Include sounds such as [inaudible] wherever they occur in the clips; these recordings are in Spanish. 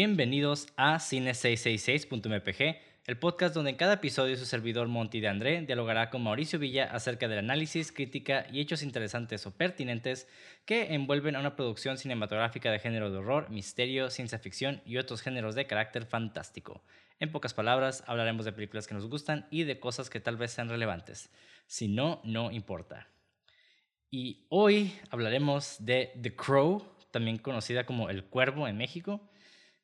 Bienvenidos a Cine666.mpg, el podcast donde en cada episodio su servidor Monty de André dialogará con Mauricio Villa acerca del análisis, crítica y hechos interesantes o pertinentes que envuelven a una producción cinematográfica de género de horror, misterio, ciencia ficción y otros géneros de carácter fantástico. En pocas palabras, hablaremos de películas que nos gustan y de cosas que tal vez sean relevantes. Si no, no importa. Y hoy hablaremos de The Crow, también conocida como El Cuervo en México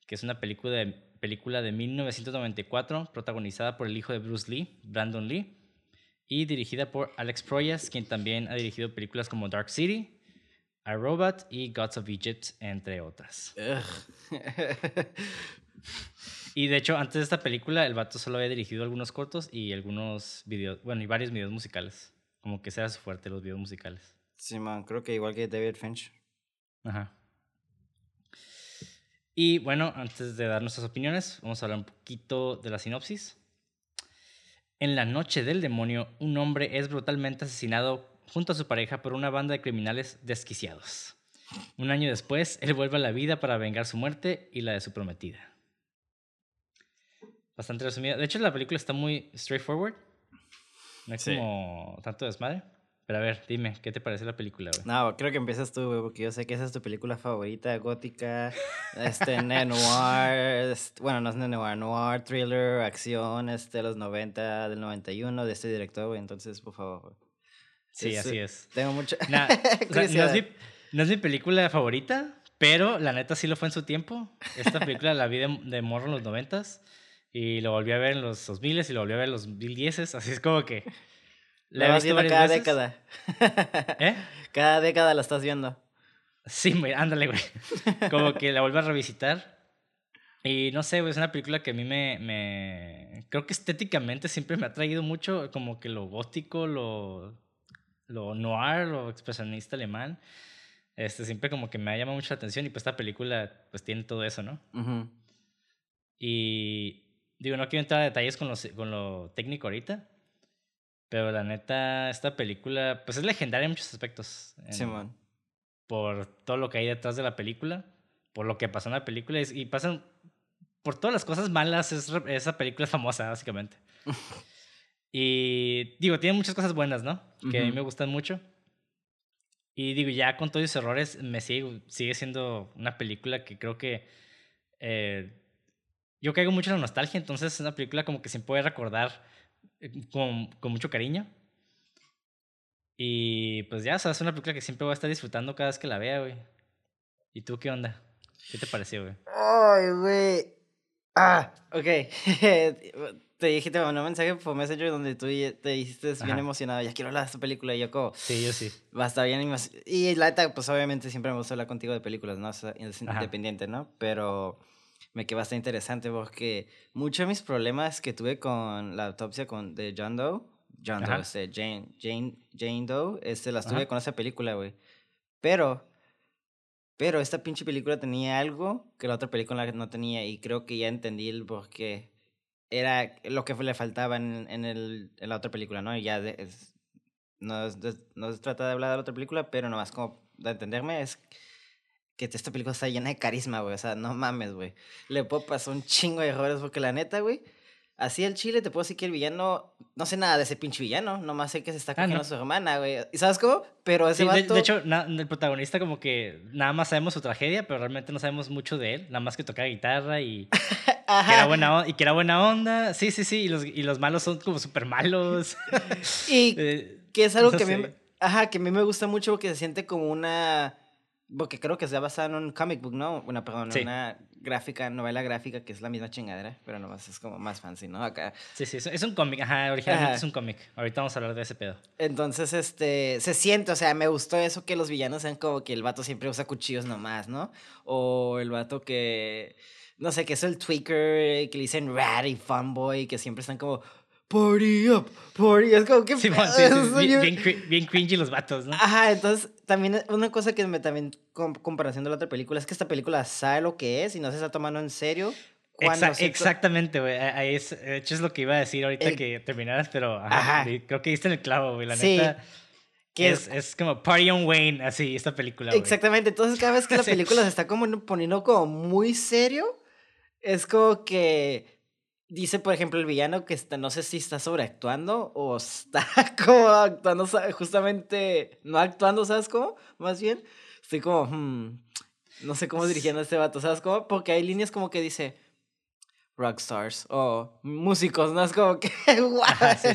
que es una película de, película de 1994 protagonizada por el hijo de Bruce Lee, Brandon Lee, y dirigida por Alex Proyas, quien también ha dirigido películas como Dark City, A Robot y Gods of Egypt, entre otras. [laughs] y de hecho, antes de esta película, el vato solo había dirigido algunos cortos y algunos videos, bueno, y varios videos musicales. Como que sea su fuerte, los videos musicales. Sí, man, creo que igual que David Finch. Ajá. Y bueno, antes de dar nuestras opiniones, vamos a hablar un poquito de la sinopsis. En la noche del demonio, un hombre es brutalmente asesinado junto a su pareja por una banda de criminales desquiciados. Un año después, él vuelve a la vida para vengar su muerte y la de su prometida. Bastante resumida. De hecho, la película está muy straightforward. No es como tanto desmadre. Pero a ver, dime, ¿qué te parece la película, güey? No, creo que empiezas tú, güey, porque yo sé que esa es tu película favorita, gótica, este, [laughs] noir, bueno, no es noir, noir, thriller, acción, este, los 90, del 91, de este director, güey, entonces, por favor, Sí, así es. Tengo mucho... [laughs] no, es mi, no, es mi, película favorita, pero la neta sí lo fue en su tiempo. Esta película la vi de, de morro en los 90 y lo volví a ver en los 2000 y lo volví a ver en los 2010, así es como que... La vas viendo cada década. ¿Eh? [laughs] Cada década la estás viendo. Sí, ándale, güey. [laughs] Como que la vuelvo a revisitar. Y no sé, güey, es una película que a mí me, me... Creo que estéticamente siempre me ha traído mucho como que lo gótico, lo, lo noir, lo expresionista alemán. Este, siempre como que me ha llamado mucho la atención y pues esta película pues tiene todo eso, ¿no? Y digo, no quiero entrar a detalles con lo, con lo técnico ahorita, pero la neta, esta película, pues es legendaria en muchos aspectos. sí, man. Por todo lo que hay detrás de la película, por lo que pasó en la película y, pasan por todas las cosas malas. Es, esa película es [laughs] famosa, básicamente. [laughs] y digo, tiene muchas cosas buenas, ¿no? Que a mí me gustan mucho. Y digo, ya con todos esos errores, me sigue, sigue siendo una película que creo que. Eh, yo caigo mucho en la nostalgia, entonces es una película como que se puede recordar eh, con, con mucho cariño. Y pues ya, o sea, es una película que siempre voy a estar disfrutando cada vez que la vea, güey. ¿Y tú qué onda? ¿Qué te pareció, güey? Ay, güey. Ah, ok. [laughs] te dije, te mandé un mensaje por Messenger donde tú te dijiste bien emocionado, ya quiero hablar de esta película. Y yo como... Sí, yo sí. Va a estar bien. Y la neta, pues obviamente siempre me gusta hablar contigo de películas, ¿no? es independiente, ¿no? Pero me quedó bastante interesante porque muchos de mis problemas que tuve con la autopsia con, de John Doe, John Doe, este, Jane, Jane, Jane Doe, este, las tuve con esa película, güey. Pero, pero esta pinche película tenía algo que la otra película no tenía y creo que ya entendí el por qué. Era lo que le faltaba en, en, el, en la otra película, ¿no? Y ya no, no se trata de hablar de la otra película, pero nomás como de entenderme es que esta película está llena de carisma, güey. O sea, no mames, güey. Le puedo pasar un chingo de errores porque la neta, güey. Así el chile te puedo decir que el villano, no sé nada de ese pinche villano, nomás sé que se está ah, cogiendo a su hermana, güey. ¿Y sabes cómo? Pero ese vato... de, hecho, el protagonista como que nada más sabemos su tragedia, pero realmente no sabemos mucho de él. Nada más que tocaba guitarra y, Ajá. [laughs] Que, era buena, y que era buena onda. Sí, sí, sí. Y los, y los malos son como súper malos. [laughs] y [laughs] eh, que es algo que a mí... Ajá, que a mí me gusta mucho porque se siente como una porque creo que se ha basado en un comic book, ¿no? Una, perdón, una gráfica, novela gráfica que es la misma chingadera, pero nomás es como más fancy, ¿no? Acá. Sí, sí, es un cómic, ajá, originalmente es un cómic. Ahorita vamos a hablar de ese pedo. Entonces, este, se siente, o sea, me gustó eso que los villanos sean como que el vato siempre usa cuchillos nomás, ¿no? O el vato que, no sé, que es el tweaker, que le dicen rat y fanboy, que siempre están como, party up, party. Es como que. Sí, sí, bien, bien, cringy los vatos, ¿no? Ajá, entonces también una cosa que me también, comparación de la otra película, es que esta película sabe lo que es y no se está tomando en serio. Exactamente, güey. Es, de hecho, es lo que iba a decir ahorita que terminaras, pero ajá, creo que diste en el clavo, güey. La neta. Que es, es, como Party on Wayne, así, esta película. Exactamente. Entonces, cada vez que la [laughs] película se está como poniendo como muy serio, es como que dice, por ejemplo, el villano que está, no sé si está sobreactuando o [laughs] está como actuando, justamente, no actuando, ¿sabes cómo? Más bien, estoy como, hmm, no sé cómo dirigiendo a este vato, ¿sabes cómo? Porque hay líneas como que dice, rockstars o músicos, ¿no? Es como que, [laughs] [laughs] guau, sí,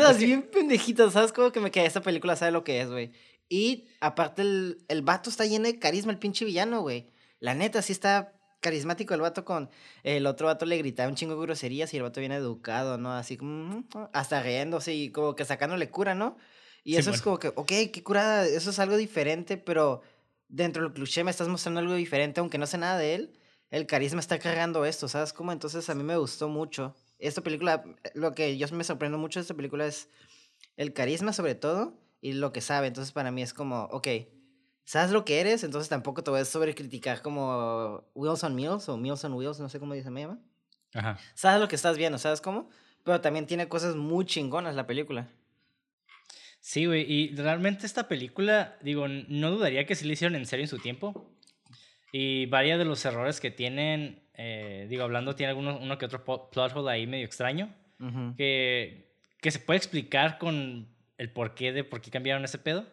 así bien pendejitas, ¿sabes? Como que me queda esta película, sabe lo que es, güey. Y aparte el, el vato está lleno de carisma, el pinche villano, güey. La neta, sí está carismático el vato con el otro vato le gritaba un chingo de groserías y el vato viene educado, ¿no? Así como hasta riéndose y como que sacándole cura, ¿no? Y eso es como que, ok, qué curada, eso es algo diferente, pero dentro del cliché me estás mostrando algo diferente, aunque no sé nada de él el carisma está cargando esto, ¿sabes cómo? Entonces a mí me gustó mucho. Esta película, lo que yo me sorprendo mucho de esta película es el carisma sobre todo y lo que sabe. Entonces para mí es como, ok, sabes lo que eres, entonces tampoco te voy a sobrecriticar como Wheels on Meals o Meals on Wheels, no sé cómo dice, me llama. Ajá. Sabes lo que estás viendo, ¿sabes cómo? Pero también tiene cosas muy chingonas la película. Sí, güey, y realmente esta película, digo, no dudaría que sí la hicieron en serio en su tiempo. Y varios de los errores que tienen, eh, digo, hablando, tiene alguno, uno que otro plot hole ahí medio extraño, que, que se puede explicar con el porqué de por qué cambiaron ese pedo.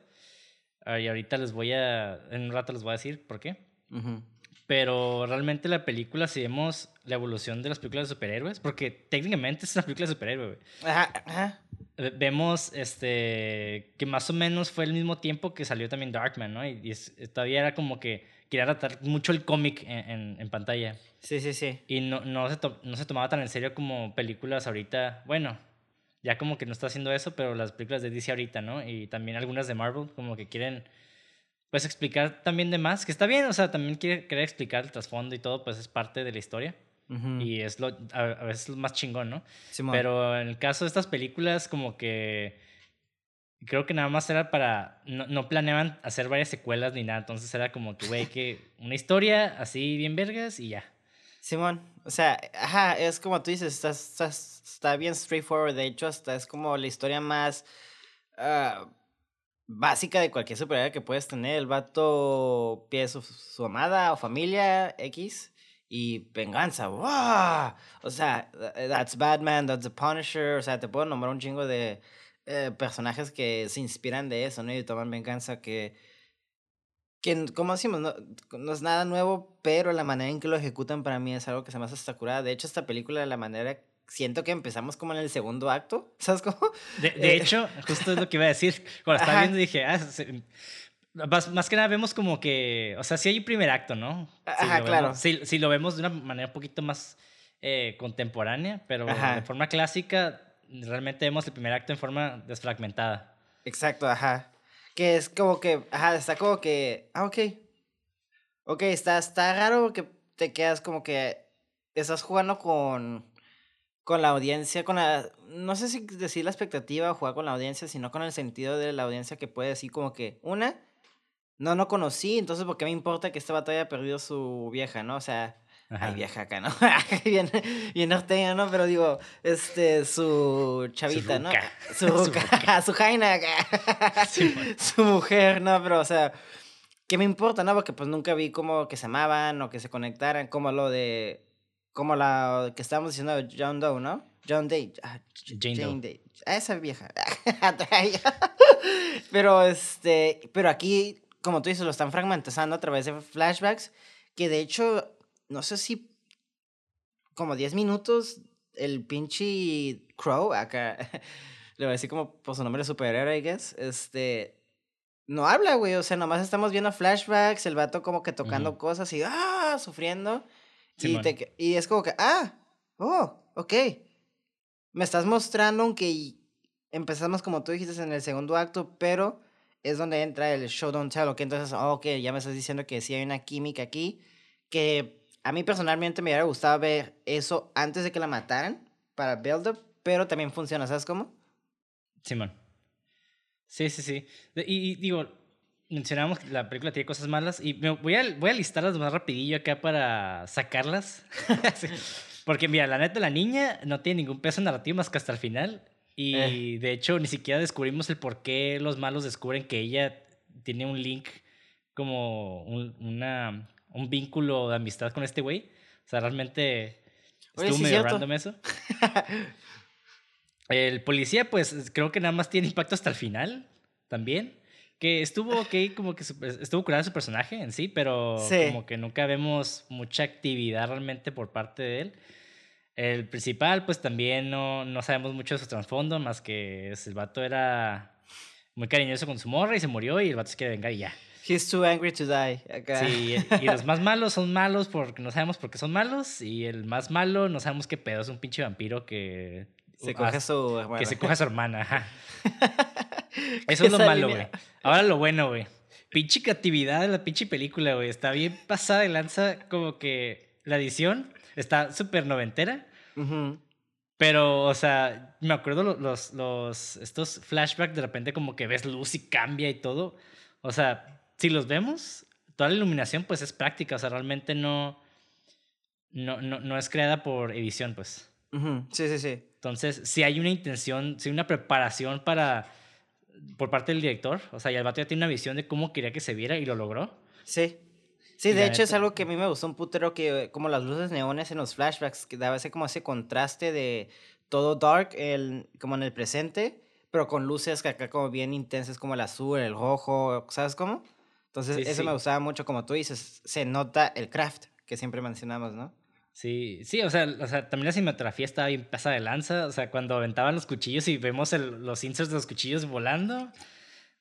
Y ahorita les voy a, en un rato les voy a decir por qué. Pero realmente la película, si vemos la evolución de las películas de superhéroes, porque técnicamente es una película de superhéroe, Ajá, Vemos este, que más o menos fue el mismo tiempo que salió también Darkman, ¿no? Y, todavía era como que quería tratar mucho el cómic en, en, pantalla. Sí, sí, sí. Y no, no, se no se tomaba tan en serio como películas ahorita. Bueno, ya como que no está haciendo eso, pero las películas de DC ahorita, ¿no? Y también algunas de Marvel, como que quieren, pues, explicar también de más, que está bien, o sea, también quiere querer explicar el trasfondo y todo, pues es parte de la historia. Y es lo, a, veces lo más chingón, ¿no? pero en el caso de estas películas, como que creo que nada más era para, no, no, planeaban hacer varias secuelas ni nada, entonces era como que, güey, que una historia así bien vergas y ya. Simón, o sea, ajá, es como tú dices, está, está, está bien straightforward, de hecho hasta es como la historia más uh, básica de cualquier superhéroe que puedes tener, el vato pide su, su amada o familia X y venganza, ¡wow! O sea, that's Batman, that's the Punisher, o sea, te puedo nombrar un chingo de eh, personajes que se inspiran de eso, ¿no? Y toman venganza que, que como decimos, no, no, es nada nuevo, pero la manera en que lo ejecutan para mí es algo que se me hace hasta curada. De hecho, esta película, la manera, siento que empezamos como en el segundo acto, [laughs] ¿sabes cómo? De, de eh, hecho, justo es lo que iba a decir. Cuando estaba viendo dije, ah, más, que nada vemos como que, o sea, sí hay primer acto, ¿no? Ajá, claro. si, si, lo vemos de una manera un poquito más eh, contemporánea, pero de forma clásica realmente vemos el primer acto en forma desfragmentada. Exacto, ajá. Que es como que, ajá, está como que, ah, ok. Ok, está, está raro porque te quedas como que estás jugando con, con la audiencia, con la, no sé si decir la expectativa o jugar con la audiencia, sino con el sentido de la audiencia que puede decir como que, una, no, no conocí, entonces ¿por qué me importa que esta batalla haya perdido su vieja, no? O sea, Ay, vieja acá, ¿no? [laughs] bien, bien norteño, ¿no? Pero digo, este, su chavita, ¿no? [laughs] [laughs] Su ruca, su jaina acá. su mujer, ¿no? Pero, o sea, ¿qué me importa, no? Porque pues nunca vi cómo que se amaban o que se conectaran, como lo de, como la que estábamos diciendo John Doe, ¿no? John Day. Ah, Jane, Doe. Ah, esa vieja. pero, este, pero aquí, como tú dices, lo están fragmentando a través de flashbacks, que de hecho no sé si como 10 minutos el pinche Crow, acá, [laughs] le voy a decir como por su nombre superhéroe, I guess, este, no habla, güey, o sea, nomás estamos viendo flashbacks, el vato como que tocando cosas y, ah, sufriendo. y, te, y es como que, ah, oh, ok. Me estás mostrando aunque empezamos como tú dijiste en el segundo acto, pero es donde entra el show don't tell, ok, entonces, oh, ok, ya me estás diciendo que sí hay una química aquí, que a mí personalmente me hubiera gustado ver eso antes de que la mataran para build-up, pero también funciona, ¿sabes cómo? Simón. Sí, sí, sí. Y, digo, mencionamos que la película tiene cosas malas y me voy a, voy a listarlas más rapidillo acá para sacarlas. [laughs] Porque mira, la neta, la niña no tiene ningún peso narrativo más que hasta el final. Y eh. de hecho, ni siquiera descubrimos el por qué los malos descubren que ella tiene un link como una un vínculo de amistad con este güey. O sea, realmente estuvo medio random eso. [laughs] El policía, pues creo que nada más tiene impacto hasta el final también. Que estuvo ok, como que estuvo curado su personaje en sí, pero como que nunca vemos mucha actividad realmente por parte de él. El principal, pues también no, no sabemos mucho de su trasfondo, más que el vato era muy cariñoso con su morra y se murió y el vato se quiere vengar y ya. He's too angry to die. Sí, y los más malos son malos porque no sabemos por qué son malos y el más malo no sabemos qué pedo, es un pinche vampiro que... Se coge a su hermana. Que se coge a su hermana, [laughs] Eso es lo malo, güey. Ahora lo bueno, güey. Pinche creatividad de la pinche película, güey. Está bien pasada de lanza, como que la edición está súper noventera. Pero, o sea, me acuerdo los, los, estos flashbacks, de repente como que ves luz y cambia y todo. O sea, si los vemos, toda la iluminación pues es práctica, o sea, realmente no, no, no, no es creada por edición, pues. Sí, sí, sí. Entonces, si hay una intención, si hay una preparación para por parte del director. O sea, y el vato ya tiene una visión de cómo quería que se viera y lo logró. Sí. Sí, de hecho es algo que a mí me gustó un putero, que como las luces neones en los flashbacks, que daba ese como ese contraste de todo dark, el, como en el presente, pero con luces que acá como bien intensas, como el azul, el rojo, ¿sabes cómo? Entonces eso me gustaba mucho, como tú dices, se nota el craft que siempre mencionamos, ¿no? Sí, sí, o sea, o sea, también la cinematografía estaba bien pasada de lanza. O sea, cuando aventaban los cuchillos y vemos el, los inserts de los cuchillos volando.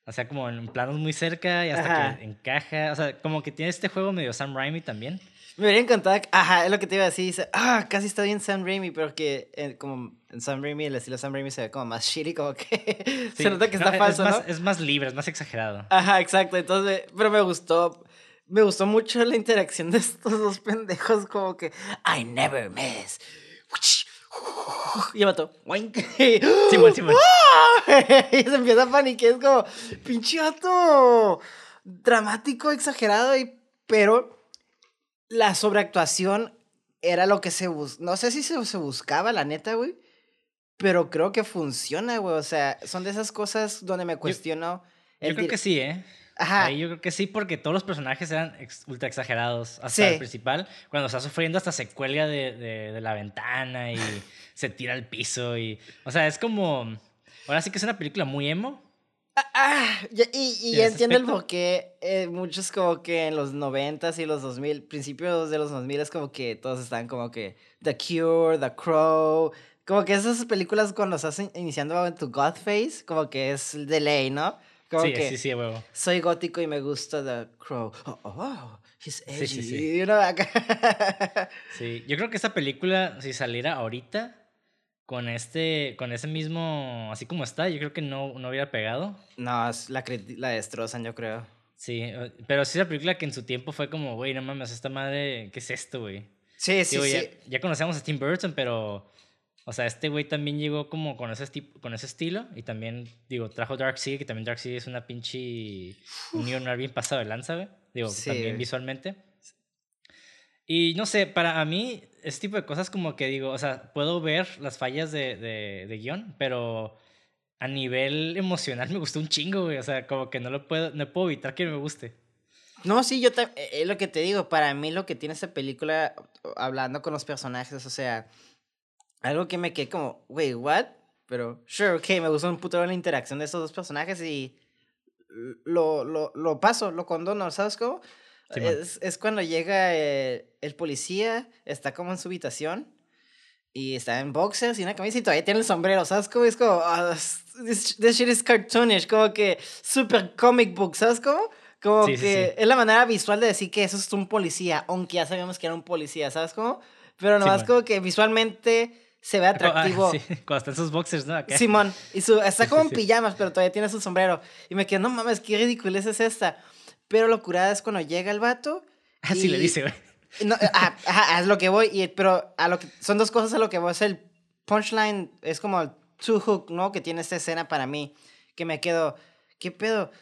O sea, como en planos muy cerca y hasta que encaja. O sea, como que tiene este juego medio Sam Raimi también. Me hubiera encantado. Ajá, es lo que te iba a decir. Dice, ah, casi está bien Sam Raimi, pero que eh, como en Sam Raimi, el estilo Sam Raimi se ve como más shitty, como que [laughs] se nota que está falso, es Más, es más libre, es más exagerado. Ajá, exacto. Entonces, pero me gustó me gustó mucho la interacción de estos dos pendejos, como que I never miss. Y mató. Simón, Simón. Y se empieza a paniquear, es como, pinche vato. Dramático, exagerado, y, pero la sobreactuación era lo que se buscaba. No sé si se, se buscaba, la neta, güey. Pero creo que funciona, güey. O sea, son de esas cosas donde me cuestiono. Yo, creo que sí, ¿eh? Ajá. yo creo que sí, porque todos los personajes eran ultra exagerados. Hasta el principal, cuando está sufriendo, hasta se cuelga de, de, la ventana y [laughs] se tira al piso. Y, o sea, es como. Ahora sí que es una película muy emo. Ah, y, y entiendo el porqué. Eh, muchos, como que en los 90s y los 2000, principios de los 2000 es como que todos están como que The Cure, The Crow. Como que esas películas cuando estás iniciando en tu God Face, como que es de ley, ¿no? sí, sí, sí, huevo. Soy gótico y me gusta The Crow. Oh, oh, he's edgy. Sí, sí, sí. [laughs] sí, yo creo que esta película, si saliera ahorita, con este, con ese mismo, así como está, yo creo que no, no hubiera pegado. No, la, la destrozan, yo creo. Sí, eh, pero sí esa película que en su tiempo fue como, güey, no mames, esta madre, ¿qué es esto, güey? Sí, sí, sí. Ya, ya, conocíamos a Tim Burton, pero o sea, este güey también llegó como con ese, con ese estilo y también, digo, trajo Dark Sea, que también Dark Sea es una pinche unión bien pasado de lanza, güey. Digo, también visualmente. Y no sé, para mí, este tipo de cosas como que digo, o sea, puedo ver las fallas de, de, de guion, pero a nivel emocional me gustó un chingo, güey. O sea, como que no lo puedo, no puedo evitar que me guste. No, sí, yo eh, es lo que te digo, para mí lo que tiene esta película, hablando con los personajes, o sea, algo que me quedé como, wait, what? Pero, sure, ok, me gustó un puto la interacción de estos dos personajes y lo, lo, lo paso, lo condono, ¿sabes cómo? Es, es, cuando llega el, el, policía, está como en su habitación y está en boxers y una camisa y todavía tiene el sombrero, ¿sabes cómo? Es como, oh, this, shit is cartoonish, como que super comic book, ¿sabes cómo? Como que es la manera visual de decir que eso es un policía, aunque ya sabíamos que era un policía, ¿sabes cómo? Pero nomás como que visualmente se ve [laughs] ah, atractivo. sí, [laughs] cuando está en sus boxers, ¿no? Simón, y su, [laughs] está como en pijamas, pero todavía tiene su sombrero. Y me quedo, no mames, qué ridiculez es esta. Pero lo curada es cuando llega el vato. [laughs] Así le dice, güey. [laughs] No, es lo que voy, y, pero a lo que, son dos cosas a lo que voy. Es el punchline, es como el two hook, ¿no? Que tiene esta escena para mí, que me quedo, ¿qué pedo?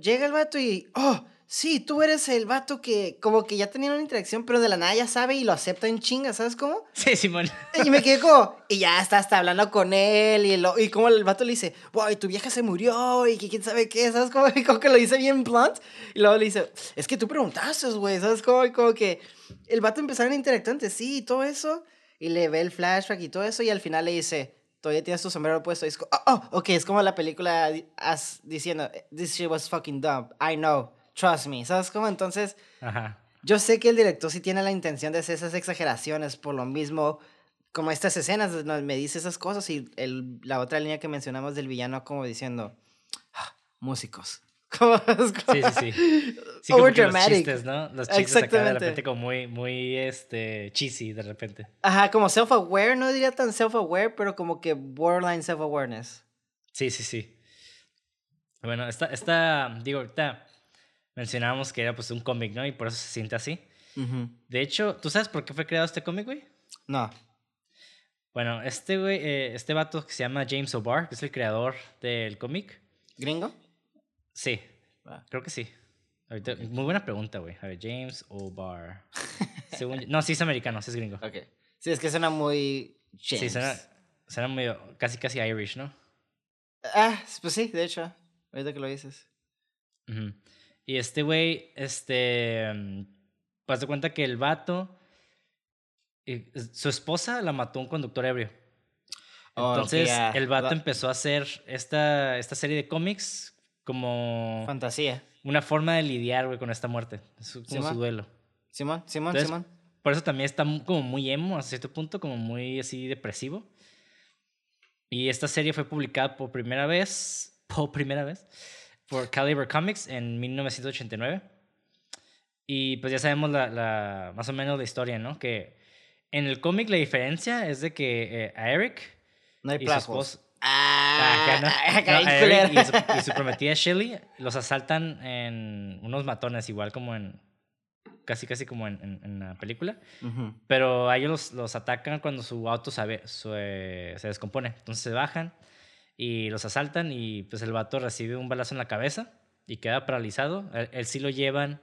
Llega el vato y, oh, sí, tú eres el vato que como que ya tenía una interacción, pero de la nada ya sabe y lo acepta en chinga, ¿sabes cómo? Sí, Simón. Y me quedé como, y ya está hasta hablando con él y, lo, y como el vato le dice, boy, tu vieja se murió y que quién sabe qué, ¿sabes cómo? [laughs] Y como que lo dice bien blunt. Y luego le dice, es que tú preguntaste, güey, ¿sabes cómo? Y como que el vato empezaron a interactuar entre sí y todo eso. Y le ve el flashback y todo eso y al final le dice, todavía tienes tu sombrero puesto. Y es como, oh, oh, ok, es como la película as, diciendo, this shit was fucking dumb, I know trust me, ¿sabes cómo? Entonces, yo sé que el director sí tiene la intención de hacer esas exageraciones, por lo mismo, como estas escenas, me dice esas cosas y el, la otra línea que mencionamos del villano como diciendo, ah, músicos. [laughs] Como, sí, sí, sí. [laughs] sí como que los chistes, ¿no? Los chistes acá de repente como muy, muy, este, cheesy de repente. Ajá, como self-aware, no diría tan self-aware, pero como que borderline self-awareness. Sí, sí, sí. Bueno, esta, esta, digo, ahorita mencionábamos que era pues un cómic, ¿no? Y por eso se siente así. De hecho, ¿tú sabes por qué fue creado este cómic, güey? No. Bueno, este güey, eh, este vato que se llama James O'Barr, que es el creador del cómic. ¿Gringo? Sí, ah. creo que sí. muy buena pregunta, güey. A ver, James O'Barr. [laughs] no, sí es americano, sí es gringo. Ok. Sí, es que suena muy James. Sí, suena, suena muy, casi casi Irish, ¿no? Ah, pues sí, de hecho, ahorita que lo dices. Y este güey, este, mm, pues de cuenta que el vato, eh, su esposa la mató un conductor ebrio. Oh, Entonces el vato empezó a hacer esta, esta serie de cómics como... Fantasía. Una forma de lidiar, güey, con esta muerte. como su duelo. Simón, Simón, Simón. Por eso también está como muy emo, a cierto punto, como muy así depresivo. Y esta serie fue publicada por primera vez, [laughs] por primera vez, por Caliber Comics en 1989. Y pues ya sabemos la, la, más o menos la historia, ¿no? Que en el cómic la diferencia es de que eh, a Eric no hay y su esposa... Ah, [laughs] Eric y, su, prometida Shelly los asaltan en unos matones, igual como en. Casi, casi como en, en, la película. Pero a ellos los, los, atacan cuando su auto se, se descompone. Entonces se bajan y los asaltan y pues el vato recibe un balazo en la cabeza y queda paralizado. Él, sí lo llevan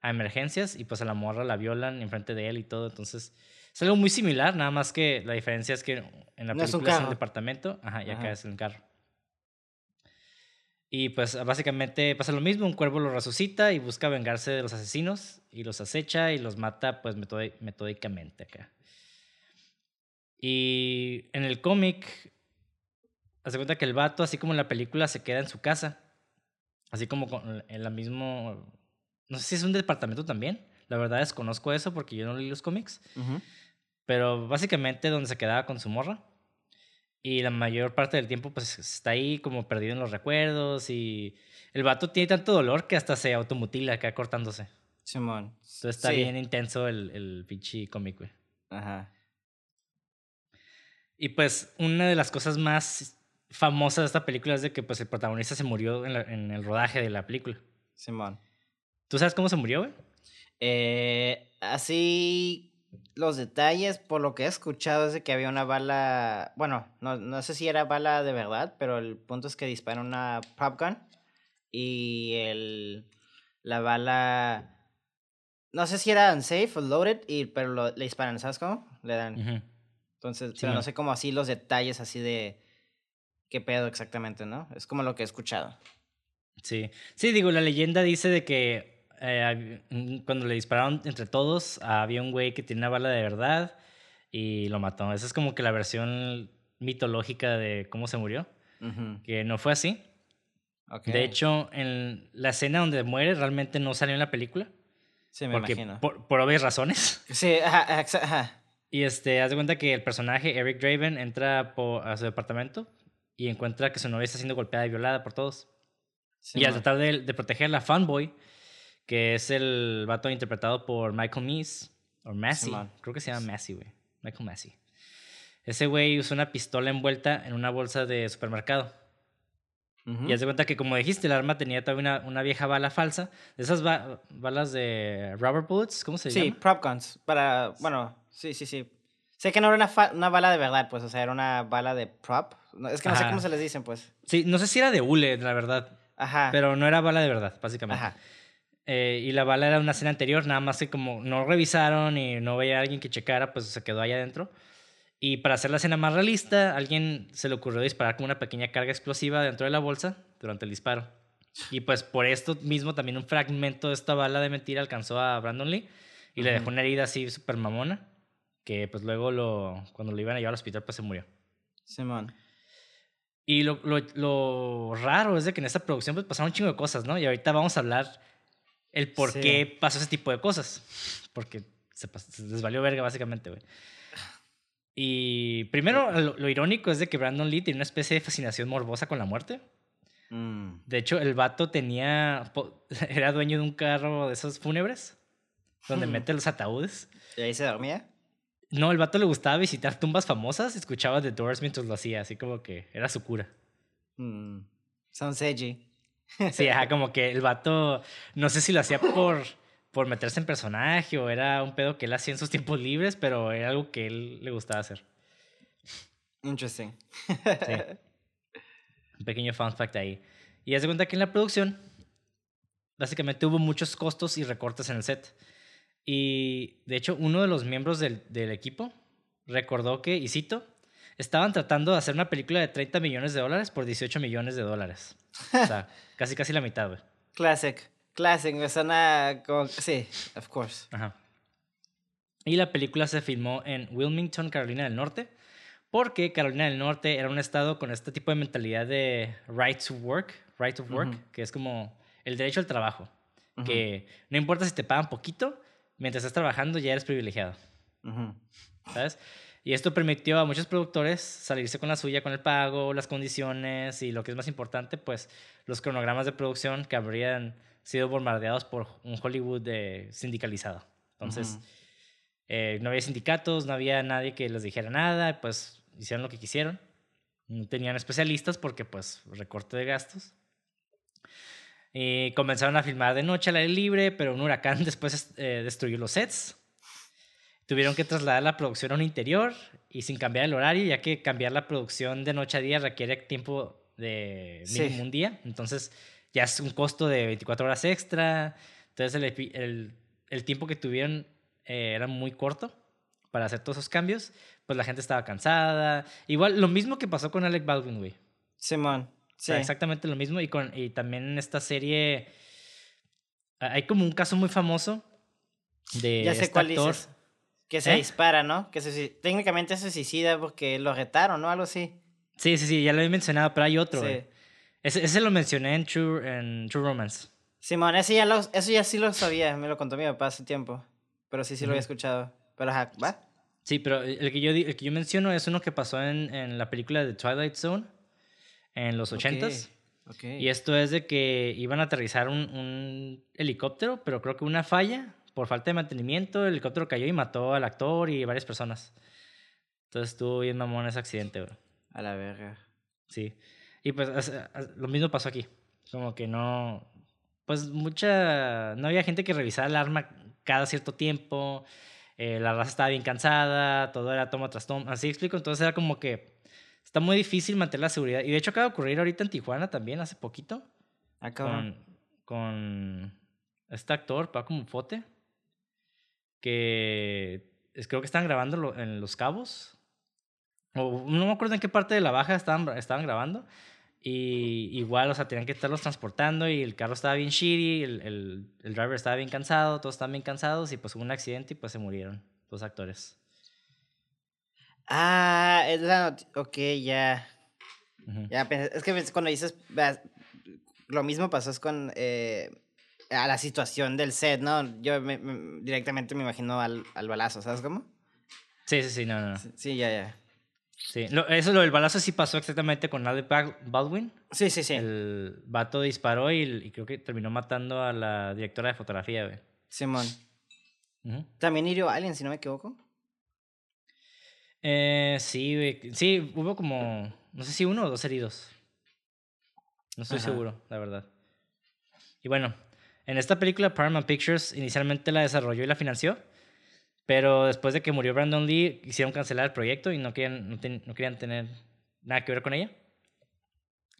a emergencias y pues a la morra la violan enfrente de él y todo. Entonces es algo muy similar, nada más que la diferencia es que en la película es, el departamento, ajá, y acá es el carro. Y pues básicamente pasa lo mismo, un cuervo lo resucita y busca vengarse de los asesinos y los acecha y los mata pues metódicamente acá. Y en el cómic Hace cuenta que el vato, así como en la película, se queda en su casa. Así como en la mismo. No sé si es un departamento también. La verdad desconozco eso porque yo no leí los cómics. Pero básicamente donde se quedaba con su morra. Y la mayor parte del tiempo, pues está ahí como perdido en los recuerdos. Y el vato tiene tanto dolor que hasta se automutila acá cortándose. Simón. Entonces está bien intenso el, el pinche cómic, güey. Ajá. Y pues una de las cosas más famosa de esta película es de que pues el protagonista se murió en, el rodaje de la película. Simón. ¿Tú sabes cómo se murió, güey? Eh, así los detalles, por lo que he escuchado, es de que había una bala, bueno, no, no sé si era bala de verdad, pero el punto es que disparan una pop gun y el, la bala, no sé si era unsafe o loaded, y, pero le disparan, ¿sabes cómo? Le dan. Entonces, pero no sé cómo así los detalles así de qué pedo exactamente, ¿no? Es como lo que he escuchado. Sí, sí, digo, la leyenda dice de que eh, cuando le dispararon entre todos, había un güey que tenía una bala de verdad y lo mató. Esa es como que la versión mitológica de cómo se murió, que no fue así. De hecho, en la escena donde muere realmente no salió en la película. Sí, me imagino. Por, por, obvias razones. [laughs] Sí, ajá, ajá. Y este, haz de cuenta que el personaje Eric Draven entra a su departamento y encuentra que su novia está siendo golpeada y violada por todos. y al tratar de, de, proteger a Fanboy, que es el vato interpretado por Michael Meese, o Massey, creo que se llama Massey, güey. Michael Massey. Ese güey usa una pistola envuelta en una bolsa de supermercado. Y haz de cuenta que, como dijiste, el arma tenía todavía una, una vieja bala falsa. De esas balas de rubber bullets, ¿cómo se llama? Sí, prop guns. Para, bueno, sí, sí, sí. Sé que no era una, una, bala de verdad, pues, o sea, era una bala de prop. Es que no sé cómo se les dicen, pues. Sí, no sé si era de hule, la verdad. Ajá. Pero no era bala de verdad, básicamente. Ajá. Eh, y la bala era una escena anterior, nada más que como no revisaron y no veía a alguien que checara, pues se quedó ahí adentro. Y para hacer la escena más realista, a alguien se le ocurrió disparar con una pequeña carga explosiva dentro de la bolsa durante el disparo. Y pues por esto mismo también un fragmento de esta bala de mentira alcanzó a Brandon Lee y le dejó una herida así súper mamona, que pues luego lo, cuando lo iban a llevar al hospital pues se murió. Simón. Y lo, lo, lo, raro es de que en esta producción pues pasaron un chingo de cosas, ¿no? Y ahorita vamos a hablar el por qué pasó ese tipo de cosas. Porque se, se desvalió verga básicamente, güey. Y primero, lo, irónico es de que Brandon Lee tiene una especie de fascinación morbosa con la muerte. Mm. De hecho, el vato tenía. [laughs] Era dueño de un carro de esos fúnebres, donde hmm. mete los ataúdes. ¿Y ahí se dormía? No, el vato le gustaba visitar tumbas famosas, escuchaba The Doors mientras lo hacía, así como que era su cura. Mm. Edgy. sí, ajá, [laughs] como que el vato, no sé si lo hacía por por meterse en personaje o era un pedo que él hacía en sus tiempos libres, pero era algo que él le gustaba hacer. Interesting. sí. [laughs] Un pequeño fun fact ahí. Y haz de cuenta que en la producción, básicamente hubo muchos costos y recortes en el set. Y de hecho, uno de los miembros del, del equipo recordó que, y cito, estaban tratando de hacer una película de 30 millones de dólares por 18 millones de dólares. O sea, [laughs] casi casi la mitad, güey. Classic. Classic, me suena como... Sí, of course. Ajá. Y la película se filmó en Wilmington, Carolina del Norte, porque Carolina del Norte era un estado con este tipo de mentalidad de right to work, right to work, que es como el derecho al trabajo, que no importa si te pagan poquito, mientras estás trabajando ya eres privilegiado. ¿Sabes? Y esto permitió a muchos productores salirse con la suya con el pago, las condiciones y lo que es más importante, pues los cronogramas de producción que habrían sido bombardeados por un Hollywood de sindicalizado. Entonces, eh, no había sindicatos, no había nadie que les dijera nada, pues hicieron lo que quisieron. No tenían especialistas porque, pues, recorte de gastos. Y comenzaron a filmar de noche al aire libre, pero un huracán [laughs] después eh, destruyó los sets. Tuvieron que trasladar la producción a un interior y sin cambiar el horario, ya que cambiar la producción de noche a día requiere tiempo de mínimo un día. Entonces, ya es un costo de 24 horas extra. Entonces el, el, el tiempo que tuvieron eh, era muy corto para hacer todos esos cambios. Pues la gente estaba cansada. Igual, lo mismo que pasó con Alec Baldwin, güey. Simón. Sí. Exactamente lo mismo. Y, con, y también en esta serie hay como un caso muy famoso de ya sé este cuál Dices. Que se ¿Eh? dispara, ¿no? Que se, técnicamente se suicida porque lo retaron, ¿no? Algo así. Sí, sí, sí, ya lo he mencionado, pero hay otro. Sí. Ese, ese, lo mencioné en True, en True Romance. Simón, ese ya lo, eso ya sí lo sabía, me lo contó mi papá hace tiempo. Pero sí, sí lo había escuchado. Pero ajá, ¿va? Sí, pero el que yo, el que yo menciono es uno que pasó en, en la película de Twilight Zone en los ochentas. Okay. Y esto es de que iban a aterrizar un, un, helicóptero, pero creo que una falla, por falta de mantenimiento, el helicóptero cayó y mató al actor y varias personas. Entonces estuvo bien mamón ese accidente, bro. A la verga. Sí. Y pues lo mismo pasó aquí. Como que no. Pues mucha. No había gente que revisara el arma cada cierto tiempo. Eh, la raza estaba bien cansada. Todo era toma tras toma. Así explico. Entonces era como que. Está muy difícil mantener la seguridad. Y de hecho acaba de ocurrir ahorita en Tijuana también, hace poquito. Acaba. Ah, con, con este actor, Paco Mufote. Que es, creo que están grabando en Los Cabos. O, no me acuerdo en qué parte de la baja estaban, estaban grabando. Y igual, o sea, tenían que estarlos transportando y el carro estaba bien shitty, el, el, el driver estaba bien cansado, todos estaban bien cansados y pues hubo un accidente y pues se murieron los actores. Ah, es la Ok, ya. Ya, es que cuando dices. Lo mismo pasó con. Eh, a la situación del set, ¿no? Yo directamente me imagino al, al balazo, ¿sabes cómo? Sí, sí, sí, no, no. sí ya, ya. Sí, eso lo del balazo sí pasó exactamente con Alec Baldwin. Sí, sí, sí. El vato disparó y, creo que terminó matando a la directora de fotografía, güey. Simón. También hirió a alguien, si no me equivoco. Eh, sí, güey. Sí, hubo como, no sé si uno o dos heridos. No estoy seguro, la verdad. Y bueno, en esta película Paramount Pictures inicialmente la desarrolló y la financió. Pero después de que murió Brandon Lee, hicieron cancelar el proyecto y no querían, no, querían tener nada que ver con ella.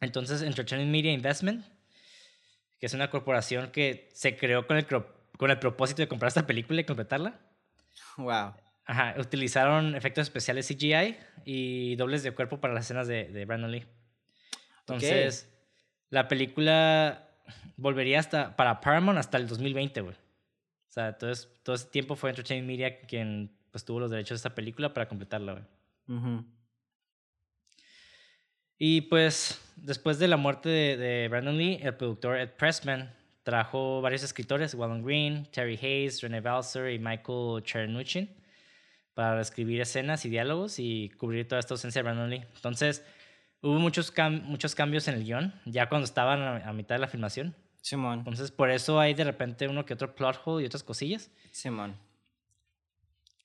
Entonces, Entertainment Media Investment, que es una corporación que se creó con el, con el propósito de comprar esta película y completarla. Wow. Ajá, utilizaron efectos especiales CGI y dobles de cuerpo para las escenas de, de Brandon Lee. Entonces, la película volvería hasta para Paramount hasta el 2020, güey. O sea, entonces, todo ese tiempo fue Entertainment Media quien pues, tuvo los derechos de esta película para completarla, güey. Y pues, después de la muerte de, de, Brandon Lee, el productor Ed Pressman trajo varios escritores, Wallen Green, Terry Hayes, René Balser y Michael Chernuchin, para escribir escenas y diálogos y cubrir toda esta ausencia de Brandon Lee. Entonces, hubo muchos, muchos cambios en el guion, ya cuando estaban a, mitad de la filmación. Simón. Entonces, por eso hay de repente uno que otro plot hole y otras cosillas. Simón.